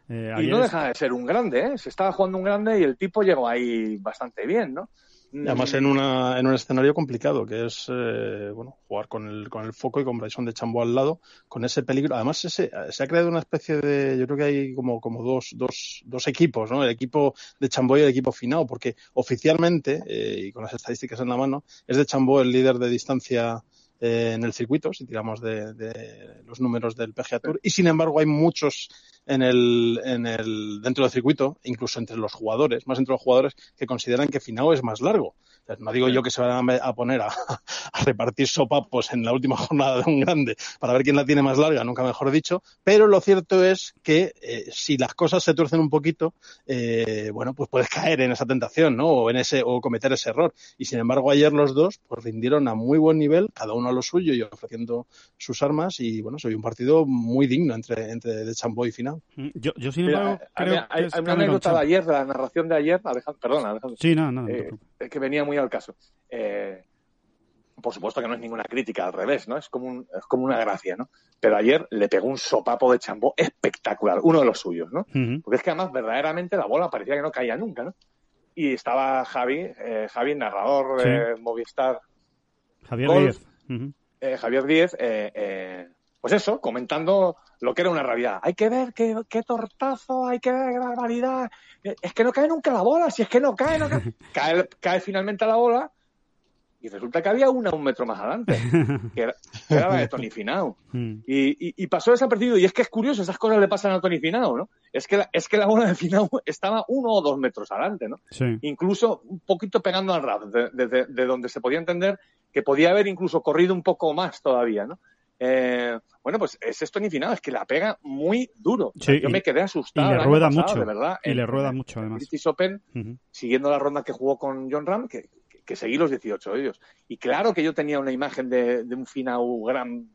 B: Eh, y no deja de ser un grande, ¿eh? Se estaba jugando un grande y el tipo llegó ahí bastante bien, ¿no?
C: Además en, una, en un escenario complicado, que es eh, bueno jugar con el, con el foco y con Bryson de Chambo al lado, con ese peligro. Además ese, se ha creado una especie de, yo creo que hay como, como dos, dos, dos equipos, ¿no? El equipo de Chambó y el equipo Finao, porque oficialmente, eh, y con las estadísticas en la mano, es de Chambó el líder de distancia eh, en el circuito, si tiramos de, de, los números del PGA Tour, y sin embargo hay muchos en el, en el, dentro del circuito, incluso entre los jugadores, más entre los jugadores que consideran que Finao es más largo. No digo yo que se van a poner a, repartir sopapos en la última jornada de un grande para ver quién la tiene más larga, nunca mejor dicho, pero lo cierto es que eh, si las cosas se tuercen un poquito, eh, bueno, pues puedes caer en esa tentación, ¿no? O en ese, o cometer ese error. Y sin embargo, ayer los dos, pues rindieron a muy buen nivel, cada uno a lo suyo y ofreciendo sus armas, y bueno, soy un partido muy digno entre, entre de y Final.
A: Mm, yo, yo sin embargo, creo
B: hay, una anécdota de ayer, de la narración de ayer, Alejandro, perdona, Alejandro.
A: Sí, no, no.
B: Eh, que venía muy al caso. Eh, por supuesto que no es ninguna crítica, al revés, ¿no? Es como, un, es como una gracia, ¿no? Pero ayer le pegó un sopapo de chambó espectacular, uno de los suyos, ¿no? Porque es que además verdaderamente la bola parecía que no caía nunca, ¿no? Y estaba Javi, eh, Javi, narrador de Movistar.
A: Javier Díez.
B: Javier Díez, pues eso, comentando lo que era una realidad. Hay que ver qué, qué tortazo, hay que ver qué barbaridad. Es que no cae nunca la bola, si es que no cae, no cae. cae, finalmente la bola y resulta que había una un metro más adelante, que era, la de Tony Finao. Hmm. Y, y, pasó desapercibido. Y es que es curioso, esas cosas le pasan a Tony Finao, ¿no? Es que la, es que la bola de Finao estaba uno o dos metros adelante, ¿no? Incluso un poquito pegando al ras, de, de, donde se podía entender que podía haber incluso corrido un poco más todavía, ¿no? Eh, bueno, pues es esto ni final, es que la pega muy duro. yo me quedé asustado.
A: Y le rueda mucho. De verdad, y le rueda mucho, además.
B: British Open, siguiendo la ronda que jugó con John Ram, que, que, seguí los 18 de ellos. Y claro que yo tenía una imagen de, un Finau gran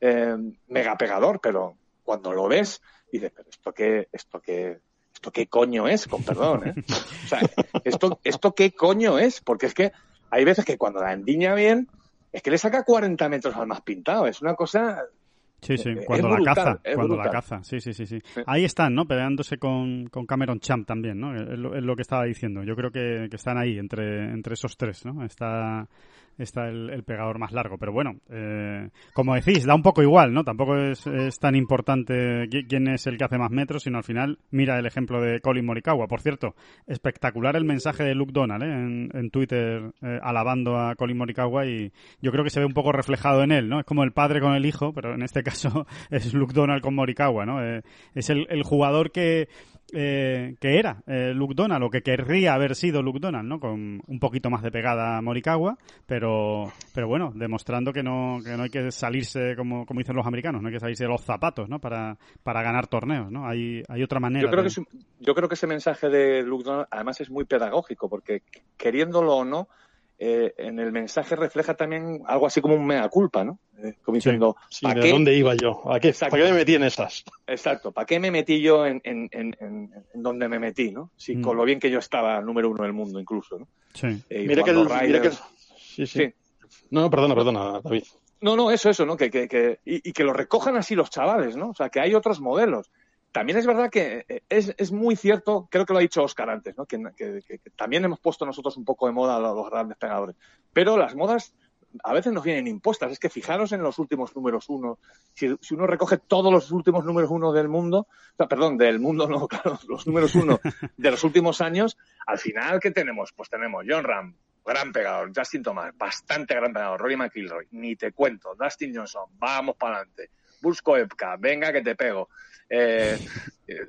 B: eh, mega pegador, pero cuando lo ves, dices, pero esto qué, esto qué, esto qué coño es, con perdón, ¿eh? O sea, esto, esto qué coño es, porque es que hay veces que cuando la endiña bien, es que le saca 40 metros al más pintado. Es una cosa
A: Sí, sí, cuando la caza, cuando la caza, sí, sí, sí, sí. Ahí están, ¿no? Peleándose con, con Cameron Champ también, ¿no? Es lo, que estaba diciendo. Yo creo que, que, están ahí entre, entre esos tres, ¿no? Está está el, pegador más largo. Pero bueno, eh, como decís, da un poco igual, ¿no? Tampoco es, tan importante quién es el que hace más metros, sino al final mira el ejemplo de Colin Morikawa. Por cierto, espectacular el mensaje de Luke Donald ¿eh? en, Twitter eh, alabando a Colin Morikawa y yo creo que se ve un poco reflejado en él, ¿no? Es como el padre con el hijo, pero en este caso es Luke Donald con Morikawa, ¿no? es el jugador que eh, que era eh, Luke Donald o que querría haber sido Luke Donald, ¿no? Con un poquito más de pegada a Morikawa, pero, pero bueno, demostrando que no, que no hay que salirse, como, como dicen los americanos, no hay que salirse de los zapatos, ¿no? Para, para ganar torneos, ¿no? Hay, hay otra manera.
B: Yo creo, que yo creo que ese mensaje de Luke Donald además es muy pedagógico, porque queriéndolo o no, eh, en el mensaje refleja también algo así como un mea culpa, ¿no? Eh, como diciendo,
C: ¿de dónde iba yo? ¿A qué, ¿Para qué me metí en esas?
B: Exacto, ¿para qué me metí yo en, en, en, donde me metí, ¿no? Sí, mm. con lo bien que yo estaba número uno del mundo incluso, ¿no?
A: Sí.
C: Eh, mira, que el, Sí, sí, No, perdona, perdona, David.
B: No, no, eso, eso, ¿no? Que, que, que y, y, que lo recojan así los chavales, ¿no? O sea, que hay otros modelos. También es verdad que eh, es, muy cierto, creo que lo ha dicho Oscar antes, ¿no? que, también hemos puesto nosotros un poco de moda a los grandes pegadores. Pero las modas a veces nos vienen impuestas. Es que fijaros en los últimos números uno. Si, uno recoge todos los últimos números uno del mundo, perdón, del mundo no, claro, los números uno de los últimos años, al final, ¿qué tenemos? Pues tenemos John Ram, gran pegador, Justin Thomas, bastante gran pegador, Rory McIlroy, ni te cuento, Dustin Johnson, vamos para adelante, Busco Epka, venga que te pego. Eh,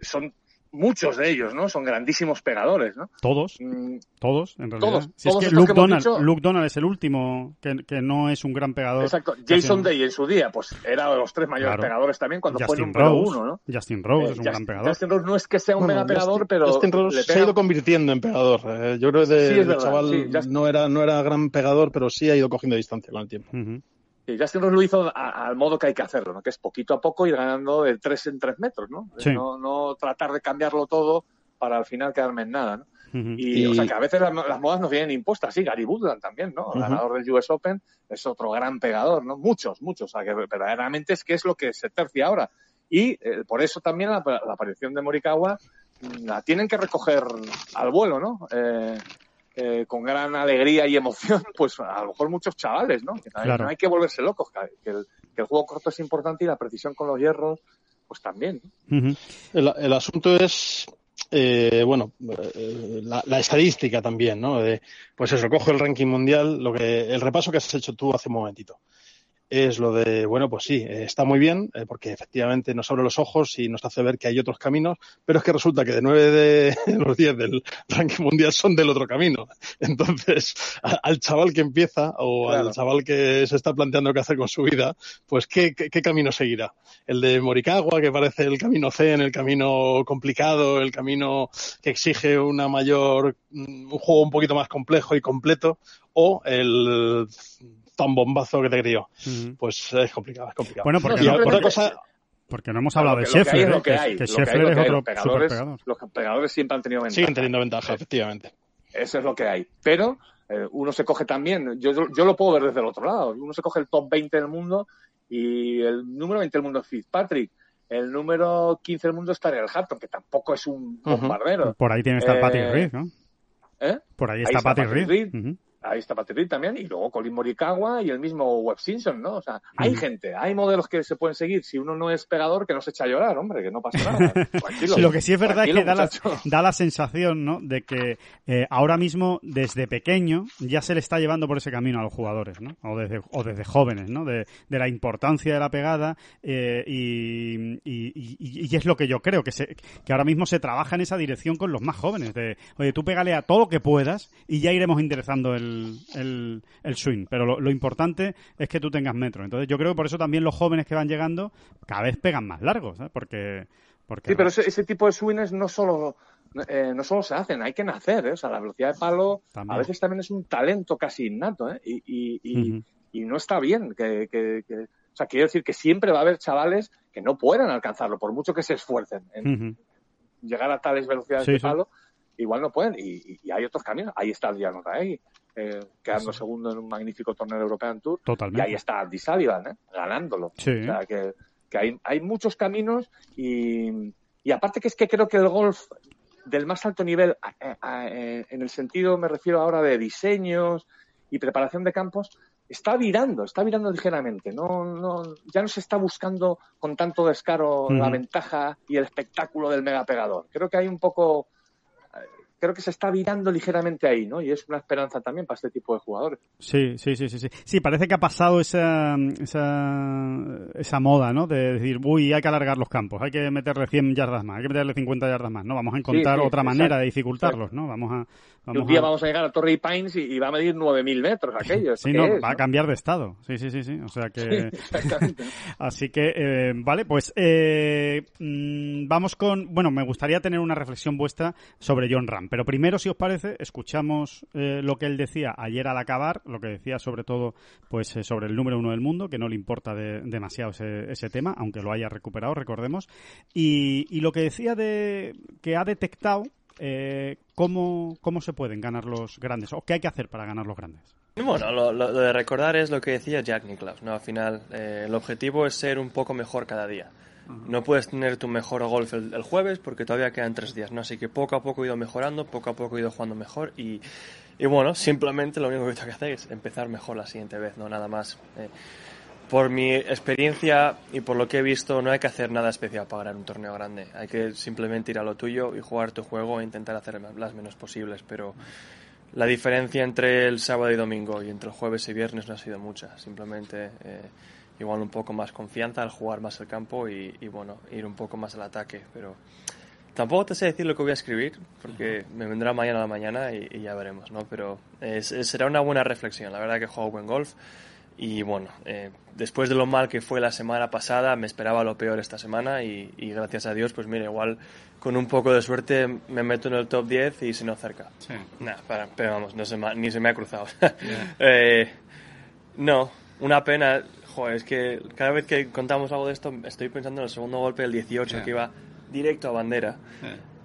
B: son muchos de ellos, ¿no? Son grandísimos pegadores, ¿no?
A: Todos, mm, todos, en realidad. Todos, si es que Luke, Donald, Luke Donald es el último que, que, no es un gran pegador.
B: Exacto. Jason Day en su día, pues era de los tres mayores pegadores también cuando fue número uno, ¿no?
A: Justin Rose es un gran pegador.
B: Justin Rose no es que sea un mega pegador, pero
C: Justin Rose se ha ido convirtiendo en pegador. Eh, yo creo que de, sí, chaval no era no era gran pegador, pero sí ha ido cogiendo distancia con el tiempo.
B: Y Justin Rose lo hizo al modo que hay que hacerlo, ¿no? que es poquito a poco ir ganando de tres en tres metros, ¿no? no, tratar de cambiarlo todo para al final quedarme en nada. ¿no? y, o sea que a veces las, modas nos vienen impuestas, sí, Gary Woodland también, ¿no? Ganador del US Open, es otro gran pegador, ¿no? Muchos, muchos, o sea que verdaderamente es que es lo que se tercia ahora. Y eh, por eso también la, aparición de Morikawa mm, la tienen que recoger al vuelo, ¿no? Eh, eh, con gran alegría y emoción, pues a lo mejor muchos chavales, ¿no? Que no hay que volverse locos, que el, juego corto es importante y la precisión con los hierros, pues también.
C: el, asunto es, eh, bueno, eh, la, estadística también, ¿no? pues eso, cojo el ranking mundial, lo que, el repaso que has hecho tú hace un momentito es lo de, bueno, pues sí, eh, está muy bien, eh, porque efectivamente nos abre los ojos y nos hace ver que hay otros caminos, pero es que resulta que de nueve de los diez del ranking mundial son del otro camino. Entonces, al chaval que empieza o al chaval que se está planteando qué hacer con su vida, pues ¿qué, qué, camino seguirá? El de Moricagua, que parece el camino en el camino complicado, el camino que exige una mayor, un juego un poquito más complejo y completo, o el tan bombazo que te crió. Pues es complicado, es complicado.
A: Bueno, porque otra cosa... Porque no hemos hablado de Scheffler, que, que, es otro
B: pegadores, Los pegadores siempre han tenido ventaja.
C: Siguen teniendo ventaja, efectivamente.
B: Eso es lo que hay. Pero eh, uno se coge también, yo, yo lo puedo ver desde el otro lado, uno se coge el top 20 del mundo y el número 20 del mundo es Fitzpatrick. El número 15 del mundo es Tariel Hatton, que tampoco es un bombardero.
A: Por ahí tiene que estar Patrick Reed, ¿no?
B: ¿Eh?
A: Por ahí está, Patrick Reed
B: ahí está Patrick también, y luego Colin Morikawa y el mismo Webb Simpson, ¿no? O sea, hay gente, hay modelos que se pueden seguir. Si uno no es pegador, que no se echa a llorar, hombre, que no pasa nada. Tranquilo.
A: Lo que sí es verdad es que da la, da la, sensación, ¿no? De que eh, ahora mismo, desde pequeño, ya se le está llevando por ese camino a los jugadores, ¿no? O desde, o desde jóvenes, ¿no? De, de la importancia de la pegada eh, y, y, y, es lo que yo creo, que, se, que ahora mismo se trabaja en esa dirección con los más jóvenes. De, oye, tú pégale a todo lo que puedas y ya iremos interesando el el, el, swing. Pero lo, importante es que tú tengas metro. Entonces yo creo que por eso también los jóvenes que van llegando cada vez pegan más largos, porque, porque...
B: Sí, pero ese, tipo de swings no solo... Eh, no solo se hacen, hay que nacer, ¿eh? o sea, la velocidad de palo a veces también es un talento casi innato, ¿eh? y, y, y, no está bien que, que, que, o sea, quiero decir que siempre va a haber chavales que no puedan alcanzarlo, por mucho que se esfuercen en llegar a tales velocidades de palo, igual no pueden. Y, hay otros caminos. Ahí está el Jan eh, quedando segundo en un magnífico torneo European Tour.
A: Totalmente.
B: Y ahí está Andy Sullivan, ¿eh? ganándolo. O sea, que, hay, hay, muchos caminos y, y aparte que es que creo que el golf del más alto nivel, eh, en el sentido, me refiero ahora de diseños y preparación de campos, está virando, está virando ligeramente. No, no, ya no se está buscando con tanto descaro la ventaja y el espectáculo del megapegador. Creo que hay un poco creo que se está virando ligeramente ahí, ¿no? Y es una esperanza también para este tipo de jugadores.
A: Sí, sí, sí, sí, sí. Sí, parece que ha pasado esa, esa, esa moda, ¿no? De decir, uy, hay que alargar los campos, hay que meterle 100 yardas más, hay que meterle 50 yardas más, ¿no? Vamos a encontrar otra manera de dificultarlos, ¿no? Vamos a...
B: Vamos un día vamos a llegar a Torrey Pines y, va a medir 9.000 metros aquello.
A: sí, no, va a cambiar de estado. Sí, sí, sí, sí. O sea que... Así que, eh, vale, pues eh, mm, vamos con... Bueno, me gustaría tener una reflexión vuestra sobre John Ram pero primero, si os parece, escuchamos eh, lo que él decía ayer al acabar, lo que decía sobre todo pues eh, sobre el número uno del mundo, que no le importa demasiado ese, tema, aunque lo haya recuperado, recordemos, y, lo que decía de que ha detectado eh, cómo, cómo se pueden ganar los grandes, o qué hay que hacer para ganar los grandes.
D: Bueno, lo, de recordar es lo que decía Jack Nicklaus, ¿no? Al final, el objetivo es ser un poco mejor cada día. No puedes tener tu mejor golf el, jueves porque todavía quedan tres días, ¿no? Así que poco a poco he ido mejorando, poco a poco he ido jugando mejor y, y bueno, simplemente lo único que tengo que hacer es empezar mejor la siguiente vez, no nada más. Eh, por mi experiencia y por lo que he visto, no hay que hacer nada especial para ganar un torneo grande. Hay que simplemente ir a lo tuyo y jugar tu juego e intentar hacer las menos posibles. Pero la diferencia entre el sábado y domingo y entre el jueves y viernes no ha sido mucha. Simplemente eh, igual un poco más confianza al jugar más el campo y, bueno, ir un poco más al ataque. Pero tampoco te sé decir lo que voy a escribir, porque me vendrá mañana a la mañana y, ya veremos, ¿no? Pero será una buena reflexión. La verdad que jugado buen golf. Y bueno, eh, después de lo mal que fue la semana pasada, me esperaba lo peor esta semana y, gracias a Dios, pues mira, igual con un poco de suerte me meto en el top 10 y si no cerca. Sí. para, pero vamos, no se ni se me ha cruzado. eh, no, una pena joder, es que cada vez que contamos algo de esto, estoy pensando en el segundo golpe del 18 que iba directo a bandera.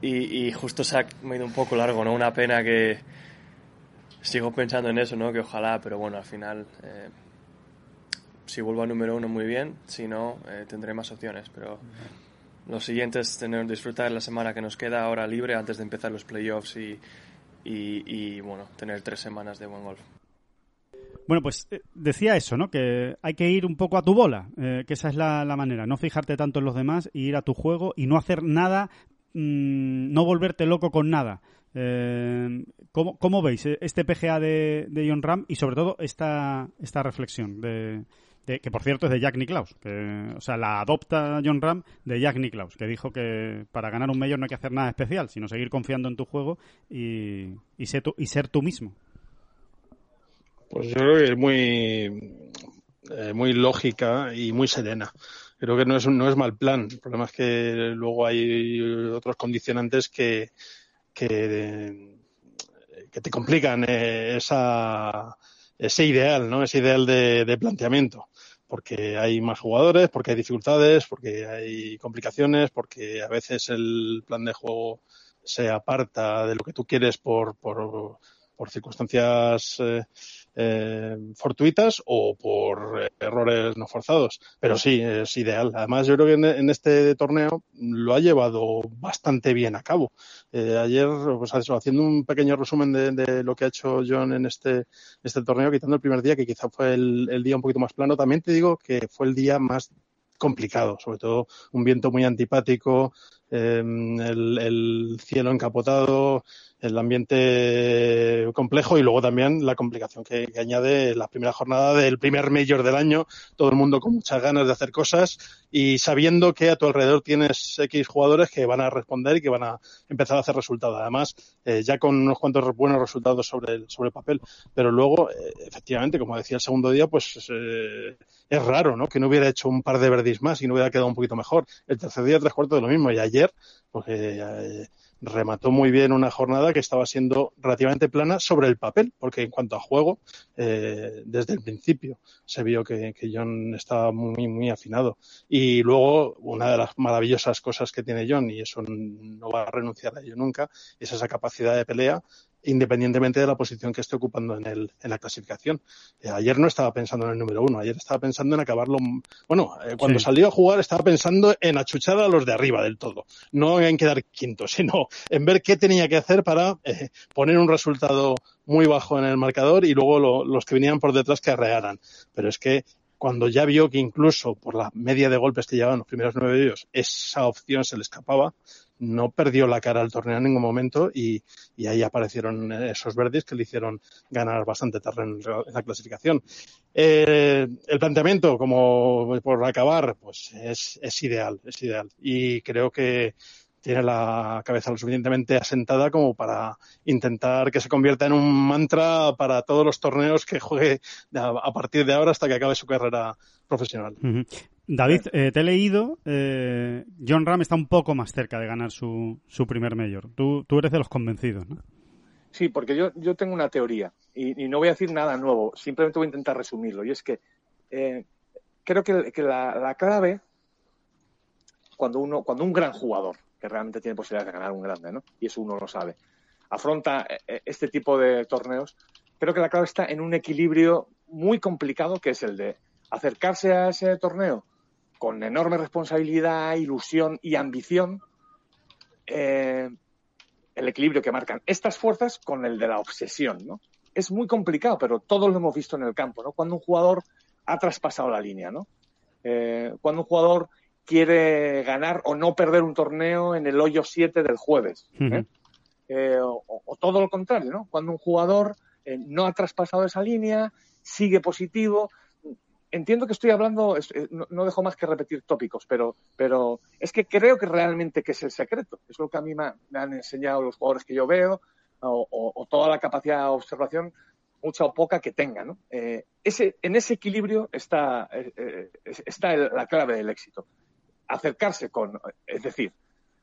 D: Y, justo se ha ido un poco largo, ¿no? Una pena que sigo pensando en eso, ¿no? Que ojalá, pero bueno, al final, eh, si vuelvo a número uno, muy bien. Si no, eh, tendré más opciones. Pero lo siguiente es tener, disfrutar la semana que nos queda ahora libre antes de empezar los playoffs y, y bueno, tener tres semanas de buen golf.
A: Bueno, pues eh, decía eso, ¿no? Que hay que ir un poco a tu bola, eh, que esa es la, manera, no fijarte tanto en los demás y ir a tu juego y no hacer nada, mm, no volverte loco con nada. Eh, ¿cómo, veis este PGA de, John Ram y sobre todo esta, esta reflexión de, que por cierto es de Jack Nicklaus, que, o sea, la adopta John Ram de Jack Nicklaus, que dijo que para ganar un mayor no hay que hacer nada especial, sino seguir confiando en tu juego y, y ser tú mismo.
C: Pues yo creo que es muy, eh, muy lógica y muy serena. Creo que no es, no es mal plan. El problema es que luego hay otros condicionantes que, que, que te complican eh, esa, ese ideal, ¿no? Ese ideal de, de planteamiento porque hay más jugadores, porque hay dificultades, porque hay complicaciones, porque a veces el plan de juego se aparta de lo que tú quieres por, por, por circunstancias eh, eh, fortuitas o por errores no forzados. Pero sí, es ideal. Además, yo creo que en, este torneo lo ha llevado bastante bien a cabo. Eh, ayer, pues haciendo un pequeño resumen de, lo que ha hecho John en este, este torneo, quitando el primer día, que quizá fue el, día un poquito más plano, también te digo que fue el día más complicado, sobre todo un viento muy antipático, Em, el, cielo encapotado, el ambiente complejo y luego también la complicación que, añade la primera jornada del primer mayor del año, todo el mundo con muchas ganas de hacer cosas y sabiendo que a tu alrededor tienes X jugadores que van a responder y que van a empezar a hacer resultados. Además, eh, ya con unos cuantos buenos resultados sobre el, sobre el papel, pero luego, eh, efectivamente, como decía el segundo día, pues eh, es raro, ¿no? Que no hubiera hecho un par de verdis más y no hubiera quedado un poquito mejor. El tercer día, tres cuartos de lo mismo. Y ayer porque eh, remató muy bien una jornada que estaba siendo relativamente plana sobre el papel, porque en cuanto a juego, eh, desde el principio se vio que, John estaba muy, muy afinado. Y luego, una de las maravillosas cosas que tiene John, y eso no va a renunciar a ello nunca, es esa capacidad de pelea independientemente de la posición que esté ocupando en, el, en la clasificación. Eh, ayer no estaba pensando en el número uno, ayer estaba pensando en acabarlo. Bueno, eh, cuando salió a jugar estaba pensando en achuchar a los de arriba del todo, no en quedar quinto, sino en ver qué tenía que hacer para eh, poner un resultado muy bajo en el marcador y luego los que venían por detrás que arrearan. Pero es que cuando ya vio que incluso por la media de golpes que llevaban los primeros nueve días, esa opción se le escapaba, no perdió la cara al torneo en ningún momento y, ahí aparecieron esos verdes que le hicieron ganar bastante terreno en la clasificación. Eh, el planteamiento, como por acabar, pues es, es ideal, es ideal. Y creo que tiene la cabeza lo suficientemente asentada como para intentar que se convierta en un mantra para todos los torneos que juegue a partir de ahora hasta que acabe su carrera profesional.
A: David, eh, te he leído, eh, John Ram está un poco más cerca de ganar su, su primer mayor. Tú, tú eres de los convencidos, ¿no?
B: Sí, porque yo, yo tengo una teoría y, no voy a decir nada nuevo, simplemente voy a intentar resumirlo. Y es que eh, creo que, la, la, clave, cuando, uno, cuando un gran jugador, que realmente tiene posibilidades de ganar un grande, ¿no? y eso uno lo sabe, afronta este tipo de torneos, creo que la clave está en un equilibrio muy complicado que es el de acercarse a ese torneo con enorme responsabilidad, ilusión y ambición, eh, el equilibrio que marcan estas fuerzas con el de la obsesión, ¿no? Es muy complicado, pero todos lo hemos visto en el campo, ¿no? Cuando un jugador ha traspasado la línea, ¿no? Eh, cuando un jugador quiere ganar o no perder un torneo en el hoyo 7 del jueves. ¿eh? o, o, todo lo contrario, ¿no? Cuando un jugador no ha traspasado esa línea, sigue positivo, entiendo que estoy hablando, eh, no, dejo más que repetir tópicos, pero, pero es que creo que realmente que es el secreto. Es lo que a mí me, han enseñado los jugadores que yo veo o, toda la capacidad de observación, mucha o poca que tengan. Eh, ese, en ese equilibrio está, eh, está la clave del éxito. Acercarse con, es decir,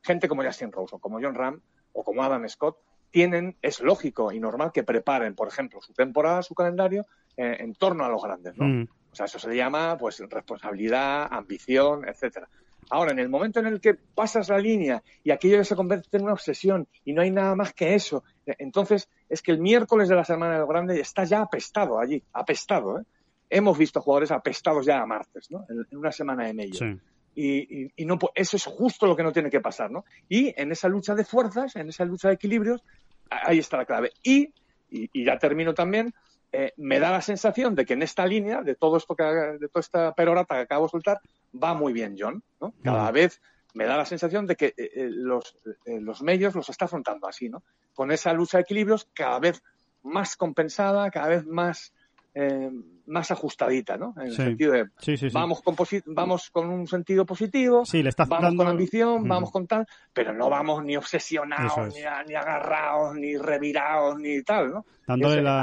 B: gente como Justin Rose o como John Ram o como Adam Scott tienen, es lógico y normal que preparen, por ejemplo, su temporada, su calendario en torno a los grandes, ¿no? Mm. O sea, eso se le llama pues responsabilidad, ambición, etcétera. Ahora, en el momento en el que pasas la línea y aquello se convierte en una obsesión y no hay nada más que eso, eh, entonces es que el miércoles de la semana del grande está ya apestado allí, apestado. ¿eh? Hemos visto jugadores apestados ya a martes, ¿no? En, una semana de medio. Y, y, no, eso es justo lo que no tiene que pasar, ¿no? Y en esa lucha de fuerzas, en esa lucha de equilibrios, ahí está la clave. Y, y ya termino también, eh, me da la sensación de que en esta línea, de todo esto que, de toda esta perorata que acabo de soltar, va muy bien John, ¿no? Cada vez me da la sensación de que eh, eh, los, los medios los está afrontando así, ¿no? Con esa lucha de equilibrios cada vez más compensada, cada vez más eh, más ajustadita, ¿no? En el sentido de vamos con vamos con un sentido positivo, vamos con ambición, vamos con tal, pero no vamos ni obsesionados, ni, agarrados, ni revirados, ni tal, ¿no?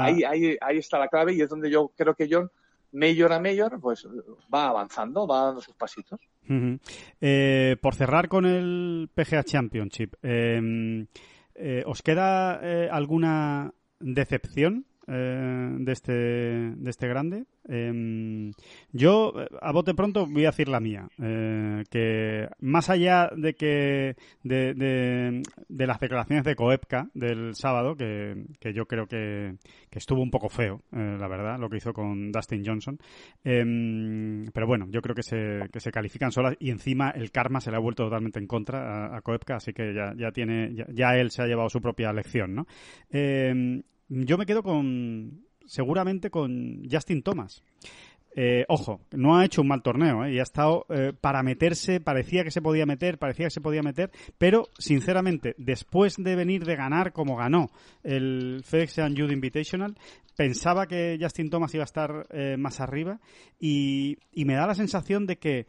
B: ahí, ahí, ahí está la clave y es donde yo creo que John mayor a mayor, pues va avanzando, va dando sus pasitos.
A: Eh, por cerrar con el PGA Championship, eh, ¿os queda alguna decepción eh, de, este, de este grande. Em, yo, a bote pronto, voy a decir la mía. Eh, que más allá de que de, de, las declaraciones de Coepka del sábado, que, que yo creo que, que, estuvo un poco feo, eh, la verdad, lo que hizo con Dustin Johnson. Em, pero bueno, yo creo que se, que se califican solas y encima el karma se le ha vuelto totalmente en contra a, a así que ya, ya tiene, ya, ya, él se ha llevado su propia lección, ¿no? Yo me quedo con, seguramente con Justin Thomas. eh, ojo, no ha hecho un mal torneo ¿eh? y ha estado eh, para meterse, parecía que se podía meter, parecía que se podía meter, pero sinceramente, después de venir de ganar como ganó el FedEx and Jude Invitational, pensaba que Justin Thomas iba a estar eh, más arriba y, y, me da la sensación de que,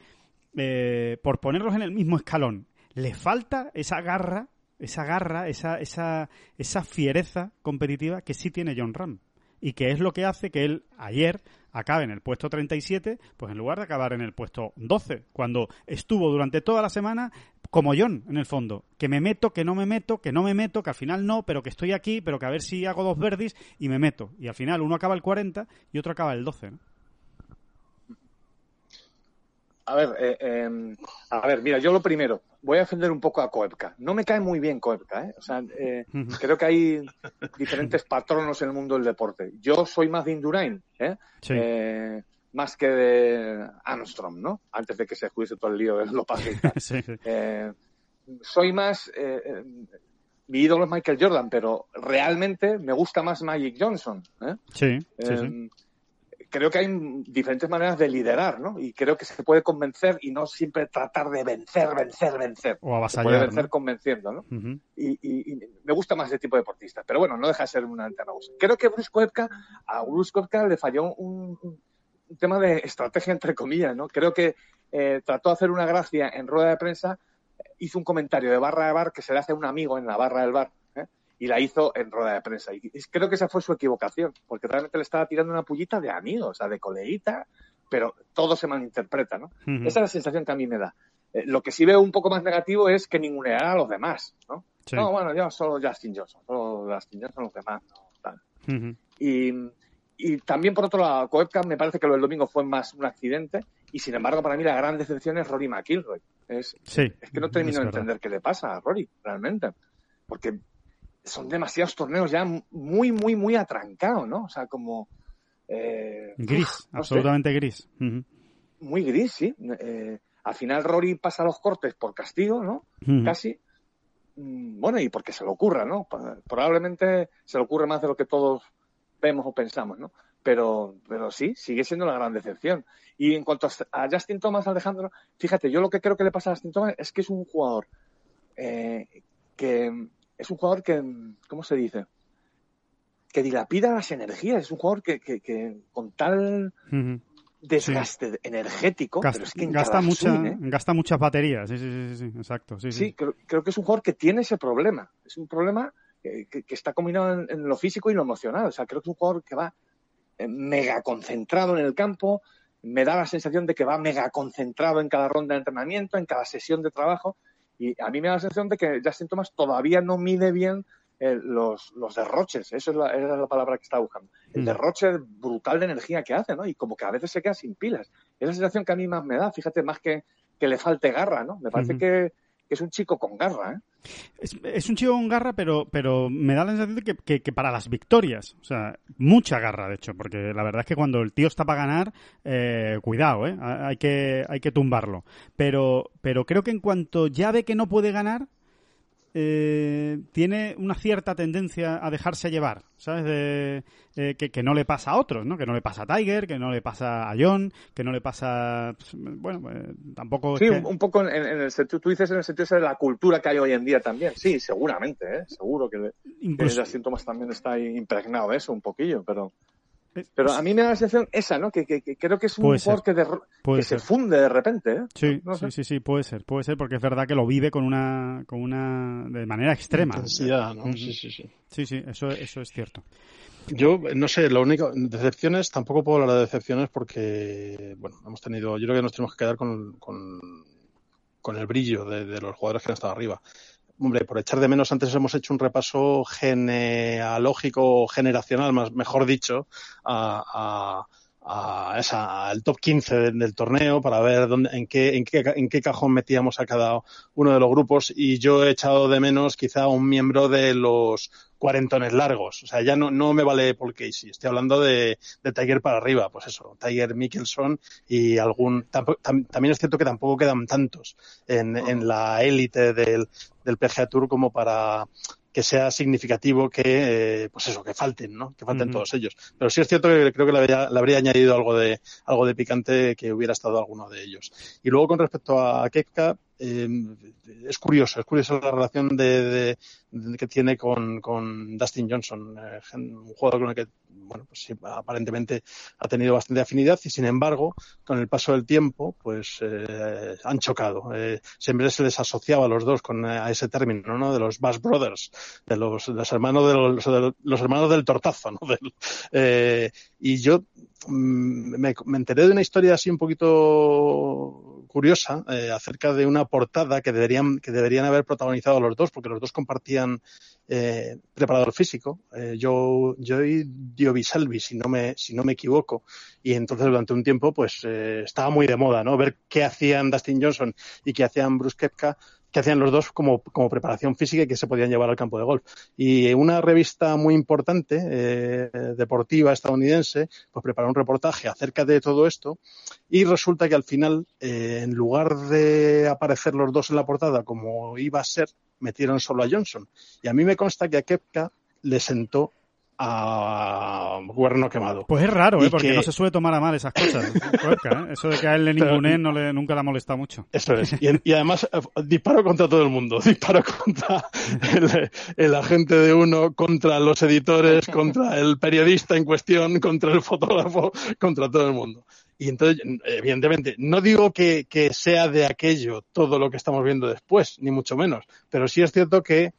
A: por ponerlos en el mismo escalón, le falta esa garra, esa garra, esa, esa, esa fiereza competitiva que sí tiene John Ram y que es lo que hace que él ayer acabe en el puesto 37, pues en lugar de acabar en el puesto 12, cuando estuvo durante toda la semana como John, en el fondo, que me meto, que no me meto, que no me meto, que al final no, pero que estoy aquí, pero que a ver si hago dos verdis y me meto. Y al final uno acaba el 40 y otro acaba el 12. ¿no?
B: A ver, eh, eh, a ver, mira, yo lo primero, voy a defender un poco a Koepka. No me cae muy bien Koepka, ¿eh? O sea, eh, creo que hay diferentes patronos en el mundo del deporte. Yo soy más de Indurain, ¿eh? eh más que de Armstrong, ¿no? Antes de que se judice todo el lío y tal. sí, eh, soy más... mi ídolo es Michael Jordan, pero realmente me gusta más Magic Johnson. ¿eh?
A: Sí, sí, sí
B: creo que hay diferentes maneras de liderar, ¿no? Y creo que se puede convencer y no siempre tratar de vencer, vencer, vencer.
A: O avasallar.
B: Se puede vencer convenciendo, ¿no? y, me gusta más ese tipo de deportista. Pero bueno, no deja de ser una alternativa. Creo que Bruce Koepka, a Bruce Koepka le falló un, tema de estrategia, entre comillas, ¿no? Creo que eh, trató de hacer una gracia en rueda de prensa, hizo un comentario de barra de bar que se le hace a un amigo en la barra del bar y la hizo en rueda de prensa. Y creo que esa fue su equivocación, porque realmente le estaba tirando una pullita de amigos, o sea, de coleguita, pero todo se malinterpreta, ¿no? Esa es la sensación que a mí me da. Eh, lo que sí veo un poco más negativo es que ninguneará a los demás, ¿no? No, bueno, yo solo Justin Johnson, solo Justin Johnson, los demás, no, tal. y, y, también, por otro lado, Koepka me parece que lo del domingo fue más un accidente, y sin embargo, para mí la gran decepción es Rory McIlroy. Es, es que no termino de entender qué le pasa a Rory, realmente. Porque son demasiados torneos ya muy, muy, muy atrancados, ¿no? O sea, como...
A: Eh, gris, absolutamente gris.
B: Muy gris, sí. Eh, al final Rory pasa los cortes por castigo, ¿no? Casi. Mm, bueno, y porque se le ocurra, ¿no? Probablemente se le ocurre más de lo que todos vemos o pensamos, ¿no? Pero, pero sí, sigue siendo la gran decepción. Y en cuanto a Justin Thomas, Alejandro, fíjate, yo lo que creo que le pasa a Justin Thomas es que es un jugador eh, que es un jugador que, ¿cómo se dice? Que dilapida las energías. Es un jugador que, que, con tal desgaste energético,
A: gasta,
B: pero es que
A: gasta, mucha, ¿eh? gasta muchas baterías. Sí, sí, sí, exacto. Sí,
B: sí, creo, creo, que es un jugador que tiene ese problema. Es un problema que, está combinado en, lo físico y lo emocional. O sea, creo que es un jugador que va eh, mega concentrado en el campo. Me da la sensación de que va mega concentrado en cada ronda de entrenamiento, en cada sesión de trabajo y a mí me da la sensación de que Justin Thomas todavía no mide bien eh, los, los, derroches, eso es la, es la palabra que está buscando. El mm. derroche brutal de energía que hace, ¿no? Y como que a veces se queda sin pilas. Es la sensación que a mí más me da, fíjate, más que, que le falte garra, ¿no? Me parece que, que es un chico con garra, ¿eh?
A: Es, un chico con garra, pero, pero me da la sensación de que, que, para las victorias, o sea, mucha garra, de hecho, porque la verdad es que cuando el tío está para ganar, eh, cuidado, ¿eh? Hay que, hay que tumbarlo. Pero, pero creo que en cuanto ya ve que no puede ganar, eh, tiene una cierta tendencia a dejarse llevar, ¿sabes? De, eh, que, no le pasa a otros, ¿no? Que no le pasa a Tiger, que no le pasa a John, que no le pasa, pues, bueno, eh, tampoco.
B: Sí, un poco en, el sentido, tú dices en el sentido de la cultura que hay hoy en día también. Sí, seguramente, ¿eh? Seguro que, Incluso... que síntomas también está impregnado de eso un poquillo, pero. Pero a mí me da la sensación esa, ¿no? Que, creo que es un jugador que, se funde de repente, ¿eh?
A: Sí, sí, sí, sí, puede ser, puede ser, porque es verdad que lo vive con una, con una, de manera extrema.
C: Intensidad, ¿no? Sí, sí, sí.
A: Sí, sí, eso, eso es cierto.
C: Yo, no sé, lo único, decepciones, tampoco puedo hablar de decepciones porque, bueno, hemos tenido, yo creo que nos tenemos que quedar con, con, con el brillo de, de, los jugadores que han estado arriba hombre, por echar de menos, antes hemos hecho un repaso genealógico, generacional, más, mejor dicho, a, a, esa, al top 15 del, torneo para ver dónde, en, qué, en, qué, en qué cajón metíamos a cada uno de los grupos. Y yo he echado de menos quizá un miembro de los cuarentones largos. O sea, ya no, no me vale Paul Casey. Estoy hablando de, de Tiger para arriba. Pues eso, Tiger Mickelson y algún... también es cierto que tampoco quedan tantos en, en la élite del, del PGA Tour como para que sea significativo que, eh, pues eso, que falten, ¿no? Que falten todos ellos. Pero sí es cierto que creo que le habría, le habría, añadido algo de, algo de picante que hubiera estado alguno de ellos. Y luego con respecto a Kekka, eh, es curioso, es curiosa la relación que tiene con, con Dustin Johnson, eh, un jugador con el que, bueno, pues aparentemente ha tenido bastante afinidad y sin embargo, con el paso del tiempo, pues eh, han chocado. Eh, siempre se les asociaba a los dos con a ese término, ¿no? De los Bass Brothers, de los, los hermanos de los, hermanos del tortazo, y yo mm, me, me enteré de una historia así un poquito curiosa acerca de una portada que deberían, que deberían haber protagonizado los dos, porque los dos compartían eh, preparador físico, eh, yo, yo y Diovisalvi, si no me, si no me equivoco. Y entonces durante un tiempo, pues, eh, estaba muy de moda, ¿no? Ver qué hacían Dustin Johnson y qué hacían Bruce Kepka que hacían los dos como, como preparación física y que se podían llevar al campo de golf. Y una revista muy importante, eh, deportiva estadounidense, pues preparó un reportaje acerca de todo esto y resulta que al final, eh, en lugar de aparecer los dos en la portada como iba a ser, metieron solo a Johnson. Y a mí me consta que a Kepka le sentó a cuerno quemado.
A: Pues es raro, ¿eh? porque no se suele tomar a mal esas cosas. ¿eh? Eso de que a él le ninguné no le, nunca le ha molestado mucho.
C: Eso es. Y, además eh, disparo contra todo el mundo. Disparo contra el, el, agente de uno, contra los editores, contra el periodista en cuestión, contra el fotógrafo, contra todo el mundo. Y entonces, evidentemente, no digo que, que sea de aquello todo lo que estamos viendo después, ni mucho menos, pero sí es cierto que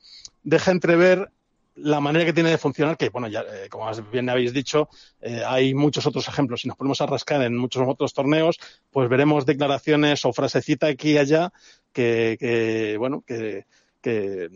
C: deja entrever la manera que tiene de funcionar, que bueno, ya eh, como bien habéis dicho, eh, hay muchos otros ejemplos. Si nos ponemos a rascar en muchos otros torneos, pues veremos declaraciones o frasecita aquí y allá que, que bueno, que, que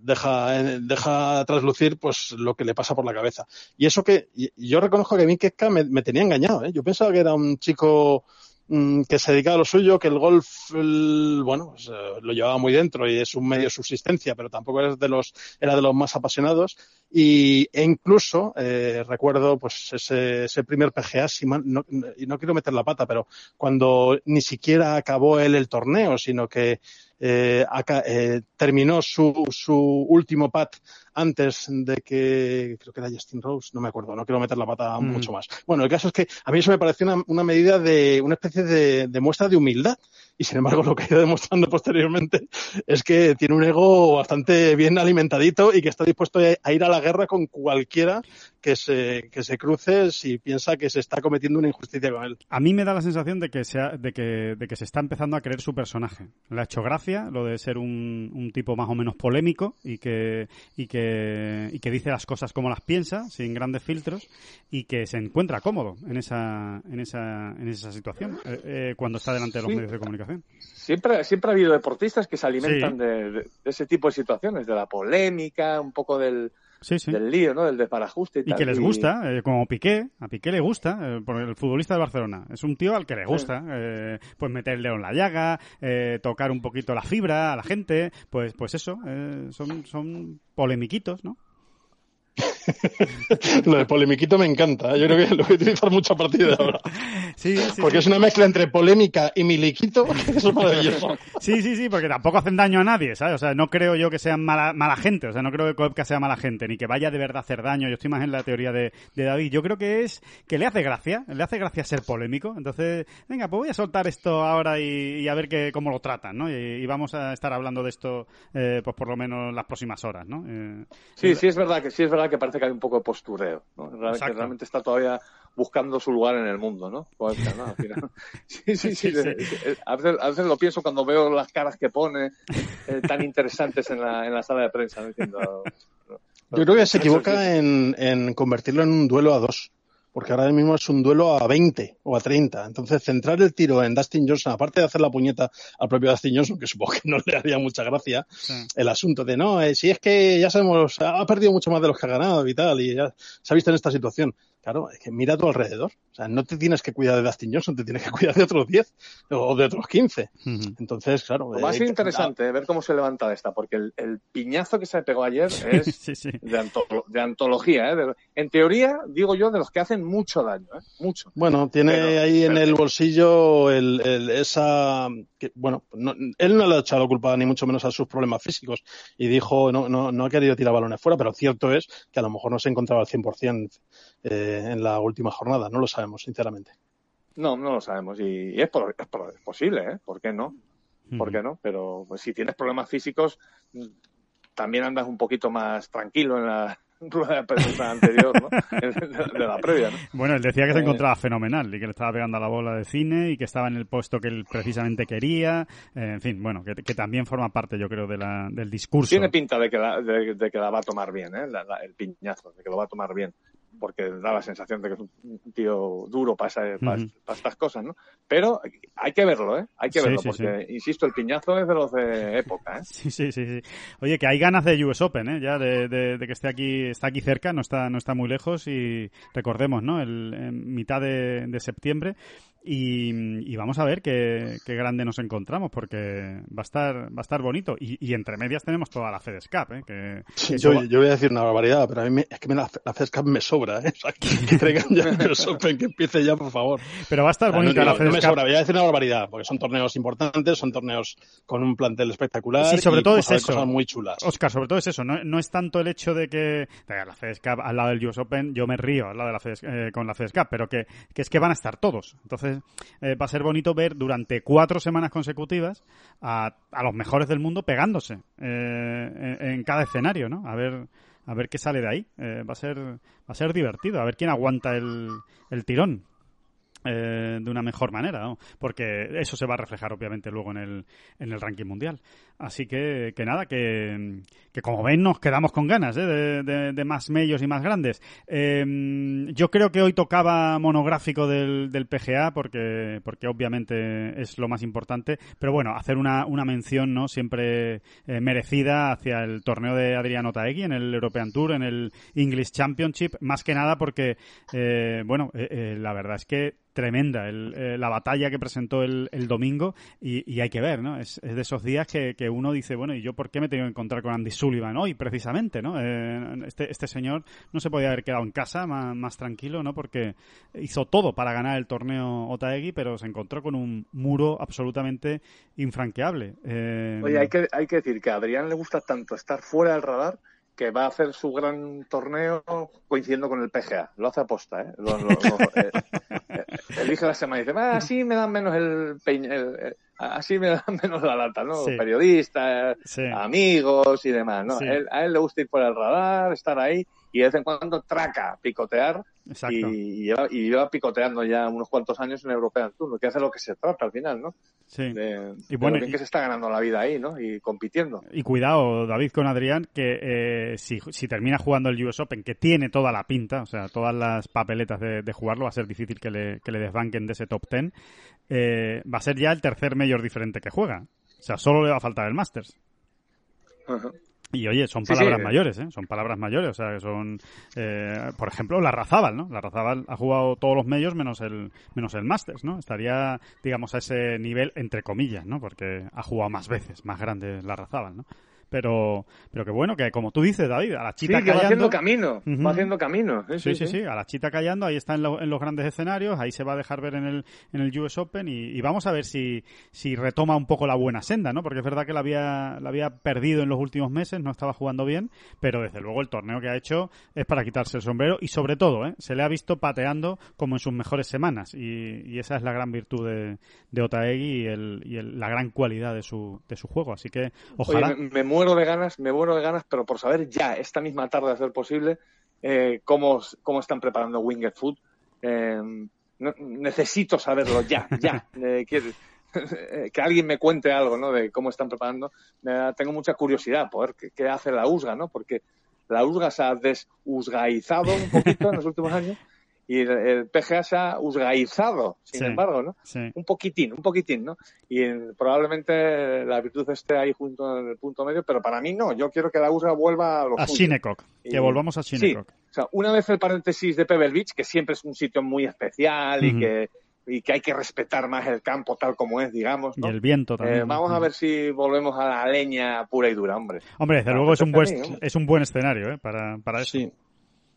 C: deja, deja traslucir pues lo que le pasa por la cabeza. Y eso que yo reconozco que a mí Ketka me, me tenía engañado. ¿eh? Yo pensaba que era un chico que se dedica a lo suyo, que el golf, bueno, pues, eh, lo llevaba muy dentro y es un medio de subsistencia, pero tampoco era de los, era de los más apasionados. Y, e incluso, eh, recuerdo, pues, ese, ese primer PGA, si no, y no quiero meter la pata, pero cuando ni siquiera acabó él el torneo, sino que eh, acá, eh, terminó su, su último pat antes de que, creo que era Justin Rose, no me acuerdo, no quiero meter la pata mm. mucho más. Bueno, el caso es que a mí eso me pareció una, una medida de, una especie de, de, muestra de humildad. Y sin embargo, lo que ha ido demostrando posteriormente es que tiene un ego bastante bien alimentadito y que está dispuesto a ir a la guerra con cualquiera que se, que se cruce si piensa que se está cometiendo una injusticia con él.
A: A mí me da la sensación de que, sea, de que, de que se está empezando a creer su personaje. Le ha hecho gracia lo de ser un, un tipo más o menos polémico y que, y que y que dice las cosas como las piensa, sin grandes filtros, y que se encuentra cómodo en esa, en esa, en esa situación eh, eh, cuando está delante de los medios de comunicación.
B: Siempre, siempre ha habido deportistas que se alimentan de, de, ese tipo de situaciones, de la polémica, un poco del,
A: Sí, sí.
B: del lío, ¿no? Del desparajuste y,
A: y tal. que les gusta, eh, como Piqué, a Piqué le gusta, eh, por el futbolista de Barcelona. Es un tío al que le gusta, sí. eh, pues meter el dedo en la llaga, eh, tocar un poquito la fibra a la gente, pues, pues eso, eh, son, son polemiquitos, ¿no?
C: Lo de polemiquito me encanta. ¿eh? Yo creo que lo voy a utilizar mucho a partir de ahora.
A: Sí, sí,
C: porque
A: sí.
C: es una mezcla entre polémica y miliquito. Eso es maravilloso.
A: Sí, sí, sí, porque tampoco hacen daño a nadie, ¿sabes? O sea, no creo yo que sean mala, mala gente. O sea, no creo que Koepka sea mala gente, ni que vaya de verdad a hacer daño. Yo estoy más en la teoría de, de David. Yo creo que es que le hace gracia. Le hace gracia ser polémico. Entonces, venga, pues voy a soltar esto ahora y, y a ver que, cómo lo tratan, ¿no? Y, y, vamos a estar hablando de esto, eh, pues por lo menos las próximas horas, ¿no? Eh,
B: sí, sí, es verdad que sí es verdad que parece que hay un poco de postureo, ¿no? Realmente, que realmente está todavía buscando su lugar en el mundo, ¿no? ¿no? Sí, sí, sí. sí, sí. A, veces, a, veces, lo pienso cuando veo las caras que pone eh, tan interesantes en la, en la sala de prensa, ¿no? Diciendo,
C: ¿no? Yo creo que se equivoca en, en convertirlo en un duelo a dos porque ahora mismo es un duelo a 20 o a 30. Entonces, centrar el tiro en Dustin Johnson, aparte de hacer la puñeta al propio Dustin Johnson, que supongo que no le haría mucha gracia, sí. el asunto de, no, eh, si es que ya sabemos, ha perdido mucho más de los que ha ganado y tal, y ya se ha visto en esta situación. Claro, es que mira a tu alrededor. O sea, no te tienes que cuidar de Dustin Johnson, te tienes que cuidar de otros 10 o de otros 15. Entonces, claro.
B: Lo más eh, interesante, ver cómo se levanta esta, porque el, piñazo que se pegó ayer es De, antología. ¿eh? en teoría, digo yo, de los que hacen mucho daño, ¿eh? mucho.
C: Bueno, tiene ahí en el bolsillo el, esa. Que, bueno, él no le ha echado culpa ni mucho menos a sus problemas físicos y dijo, no, no, no ha querido tirar balones fuera, pero cierto es que a lo mejor no se encontraba al 100% eh, en la última jornada. No lo sabemos, sinceramente.
B: No, no lo sabemos. Y, es, posible, ¿eh? ¿Por qué no? ¿Por qué no? Pero pues, si tienes problemas físicos, también andas un poquito más tranquilo en la rueda de prensa anterior, ¿no? de la previa, ¿no?
A: Bueno, él decía que se eh, encontraba fenomenal y que le estaba pegando a la bola de cine y que estaba en el puesto que él precisamente quería. Eh, en fin, bueno, que, también forma parte, yo creo, de la, del discurso.
B: Tiene pinta de que la, de, que la va a tomar bien, ¿eh? el piñazo, de que lo va a tomar bien porque da la sensación de que es un tío duro para, para, estas cosas, ¿no? Pero hay que verlo, ¿eh? Hay que verlo, porque, insisto, el piñazo es de los de época, ¿eh?
A: Sí, sí, sí, sí. Oye, que hay ganas de US Open, ¿eh? Ya de, de, que esté aquí, está aquí cerca, no está, no está muy lejos y recordemos, ¿no? El, en mitad de, de septiembre y, vamos a ver qué, grande nos encontramos, porque va a estar, va a estar bonito. Y, entre medias tenemos toda la FedEx Cup, ¿eh? Que,
C: yo, voy a decir una barbaridad, pero a mí es que la, la FedEx Cup me sobra, ¿eh? que, traigan ya el que empiece ya, por favor.
A: Pero va a estar bonita la FedEx
C: no me sobra, voy a decir una barbaridad, porque son torneos importantes, son torneos con un plantel espectacular.
A: Sí, sobre todo es eso.
C: Cosas muy chulas.
A: Oscar, sobre todo es eso. No, no es tanto el hecho de que la FedEx Cup al lado del US Open, yo me río al lado de la FedEx, eh, con la FedEx Cup, pero que, que es que van a estar todos. Entonces, eh, va a ser bonito ver durante cuatro semanas consecutivas a, los mejores del mundo pegándose eh, en, cada escenario, ¿no? A ver, a ver qué sale de ahí. Eh, va a ser, va a ser divertido, a ver quién aguanta el, el tirón. Eh, de una mejor manera, porque eso se va a reflejar obviamente luego en el, en el ranking mundial. Así que, que nada, que, que como ven nos quedamos con ganas ¿eh? de, de, más medios y más grandes. Em, yo creo que hoy tocaba monográfico del, del PGA porque, porque obviamente es lo más importante, pero bueno, hacer una, una mención no siempre eh, merecida hacia el torneo de Adriano Taegui en el European Tour, en el English Championship, más que nada porque, bueno, la verdad es que tremenda el, eh, la batalla que presentó el, el domingo y, y, hay que ver, ¿no? Es, es de esos días que, que, uno dice, bueno, ¿y yo por qué me tengo que encontrar con Andy Sullivan hoy, precisamente, ¿no? Eh, este, este señor no se podía haber quedado en casa más, más, tranquilo, ¿no? Porque hizo todo para ganar el torneo Otaegui, pero se encontró con un muro absolutamente infranqueable.
B: Eh... Oye, hay que, hay que decir que a Adrián le gusta tanto estar fuera del radar que va a hacer su gran torneo coincidiendo con el PGA. Lo hace aposta, ¿eh? eh, eh elige la semana y dice, ah, así me dan menos el, así me dan menos la lata, ¿no? Periodistas, amigos y demás, ¿no? a él le gusta ir por el radar, estar ahí y de vez en cuando traca, picotear y, lleva, y lleva picoteando ya unos cuantos años en European Tour, que hace lo que se trata al final, ¿no?
A: Sí.
B: y bueno, que se está ganando la vida ahí, ¿no? Y compitiendo.
A: Y cuidado, David, con Adrián, que eh, si, si termina jugando el US Open, que tiene toda la pinta, o sea, todas las papeletas de, jugarlo, va a ser difícil que le, que le desbanquen de ese top ten, eh, va a ser ya el tercer mayor diferente que juega. O sea, solo le va a faltar el Masters. Ajá. Y oye, son palabras mayores, ¿eh? Son palabras mayores, o sea, que son, eh, por ejemplo, la Razábal, ¿no? La Razábal ha jugado todos los medios menos el, menos el Masters, ¿no? Estaría, digamos, a ese nivel, entre comillas, ¿no? Porque ha jugado más veces, más grande la Razábal, ¿no? Pero, pero que bueno, que como tú dices, David, a la chita
B: sí, que va haciendo camino, va haciendo camino.
A: Sí sí, sí, a la chita callando, ahí está en, los grandes escenarios, ahí se va a dejar ver en el, en el US Open y, vamos a ver si, si retoma un poco la buena senda, ¿no? Porque es verdad que la había, la había perdido en los últimos meses, no estaba jugando bien, pero desde luego el torneo que ha hecho es para quitarse el sombrero y sobre todo, ¿eh? Se le ha visto pateando como en sus mejores semanas y, esa es la gran virtud de, de Otaegui y, el, y la gran cualidad de su, de su juego, así que ojalá
B: muero de ganas, me muero de ganas, pero por saber ya, esta misma tarde, a ser posible, eh, cómo, cómo están preparando Winged Food. Eh, necesito saberlo ya, ya. Eh, que, alguien me cuente algo, ¿no? De cómo están preparando. tengo mucha curiosidad por ver qué, hace la USGA, ¿no? Porque la USGA se ha desusgaizado un poquito en los últimos años y el, PGA se ha usgaizado, sin embargo, ¿no? Un poquitín, un poquitín, ¿no? Y probablemente la virtud esté ahí junto en el punto medio, pero para mí no. Yo quiero que la USGA vuelva a los
A: A Shinnecock, que volvamos a Shinnecock.
B: O sea, una vez el paréntesis de Pebble Beach, que siempre es un sitio muy especial y que y que hay que respetar más el campo tal como es, digamos.
A: Y el viento también.
B: Eh, vamos a ver si volvemos a la leña pura y dura, hombre.
A: Hombre, desde luego es un, buen, es un buen escenario ¿eh? para, para eso. Sí.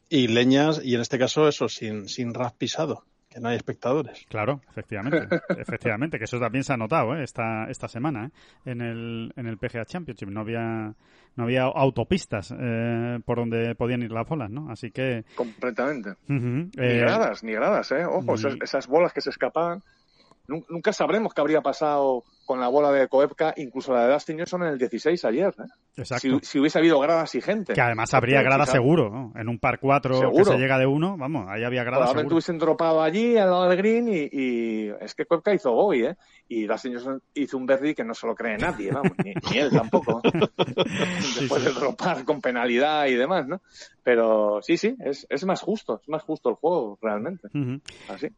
C: Y leñas, y en este caso eso, sin, sin ras pisado que no hay espectadores.
A: Claro, efectivamente, efectivamente, que eso también se ha notado ¿eh? esta, esta semana ¿eh? en, el, en el PGA Championship. No había, no había autopistas eh, por donde podían ir las bolas, ¿no? Así que...
B: Completamente. ni gradas, ni gradas, ¿eh? Ojo, esas, bolas que se escapaban. Nunca sabremos qué habría pasado con la bola de Koepka, incluso la de Dustin Johnson en el 16 ayer. ¿eh? Exacto. Si, hubiese habido gradas y gente.
A: Que además habría gradas seguro, ¿no? En un par 4 que se llega de uno, vamos, ahí había gradas
B: Probablemente hubiesen dropado allí al lado del green y, es que Koepka hizo hoy, ¿eh? Y Dustin Johnson hizo un birdie que no se lo cree nadie, vamos, ni, él tampoco. Después de dropar con penalidad y demás, ¿no? Pero sí, sí, es, es más justo, es más justo el juego, realmente. Así.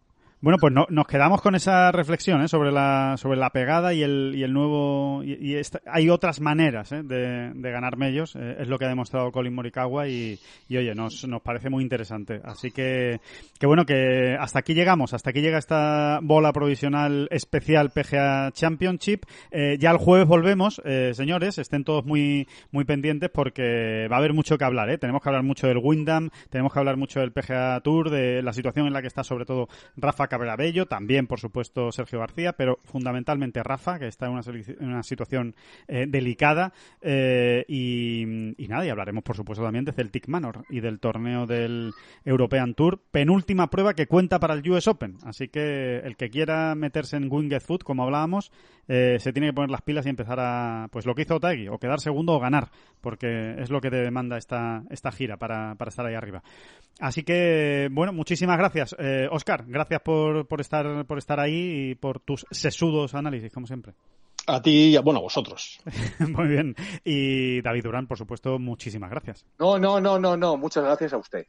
A: Bueno, pues no, nos quedamos con esa reflexión ¿eh? sobre, la, sobre la pegada y el, y el nuevo... Y, hay otras maneras ¿eh? de, de, ganar medios, eh, es lo que ha demostrado Colin Morikawa y, y oye, nos, nos parece muy interesante. Así que, que bueno, que hasta aquí llegamos, hasta aquí llega esta bola provisional especial PGA Championship. Eh, ya el jueves volvemos, eh, señores, estén todos muy, muy pendientes porque va a haber mucho que hablar. ¿eh? Tenemos que hablar mucho del Windham, tenemos que hablar mucho del PGA Tour, de la situación en la que está sobre todo Rafa Cabrera Bello, también por supuesto Sergio García, pero fundamentalmente Rafa, que está en una, situación eh, delicada. Eh, y, nada, y hablaremos por supuesto también de Celtic Manor y del torneo del European Tour, penúltima prueba que cuenta para el US Open. Así que el que quiera meterse en Winged Foot, como hablábamos, eh, se tiene que poner las pilas y empezar a, pues lo que hizo Otagi, o quedar segundo o ganar, porque es lo que te demanda esta, esta gira para, para estar ahí arriba. Así que, bueno, muchísimas gracias, Oscar. Gracias por por, estar, por estar ahí y por tus sesudos análisis, como siempre.
C: A ti y a, bueno, a vosotros.
A: Muy bien. Y David Durán, por supuesto, muchísimas gracias.
B: No, no, no, no, no. Muchas gracias a usted.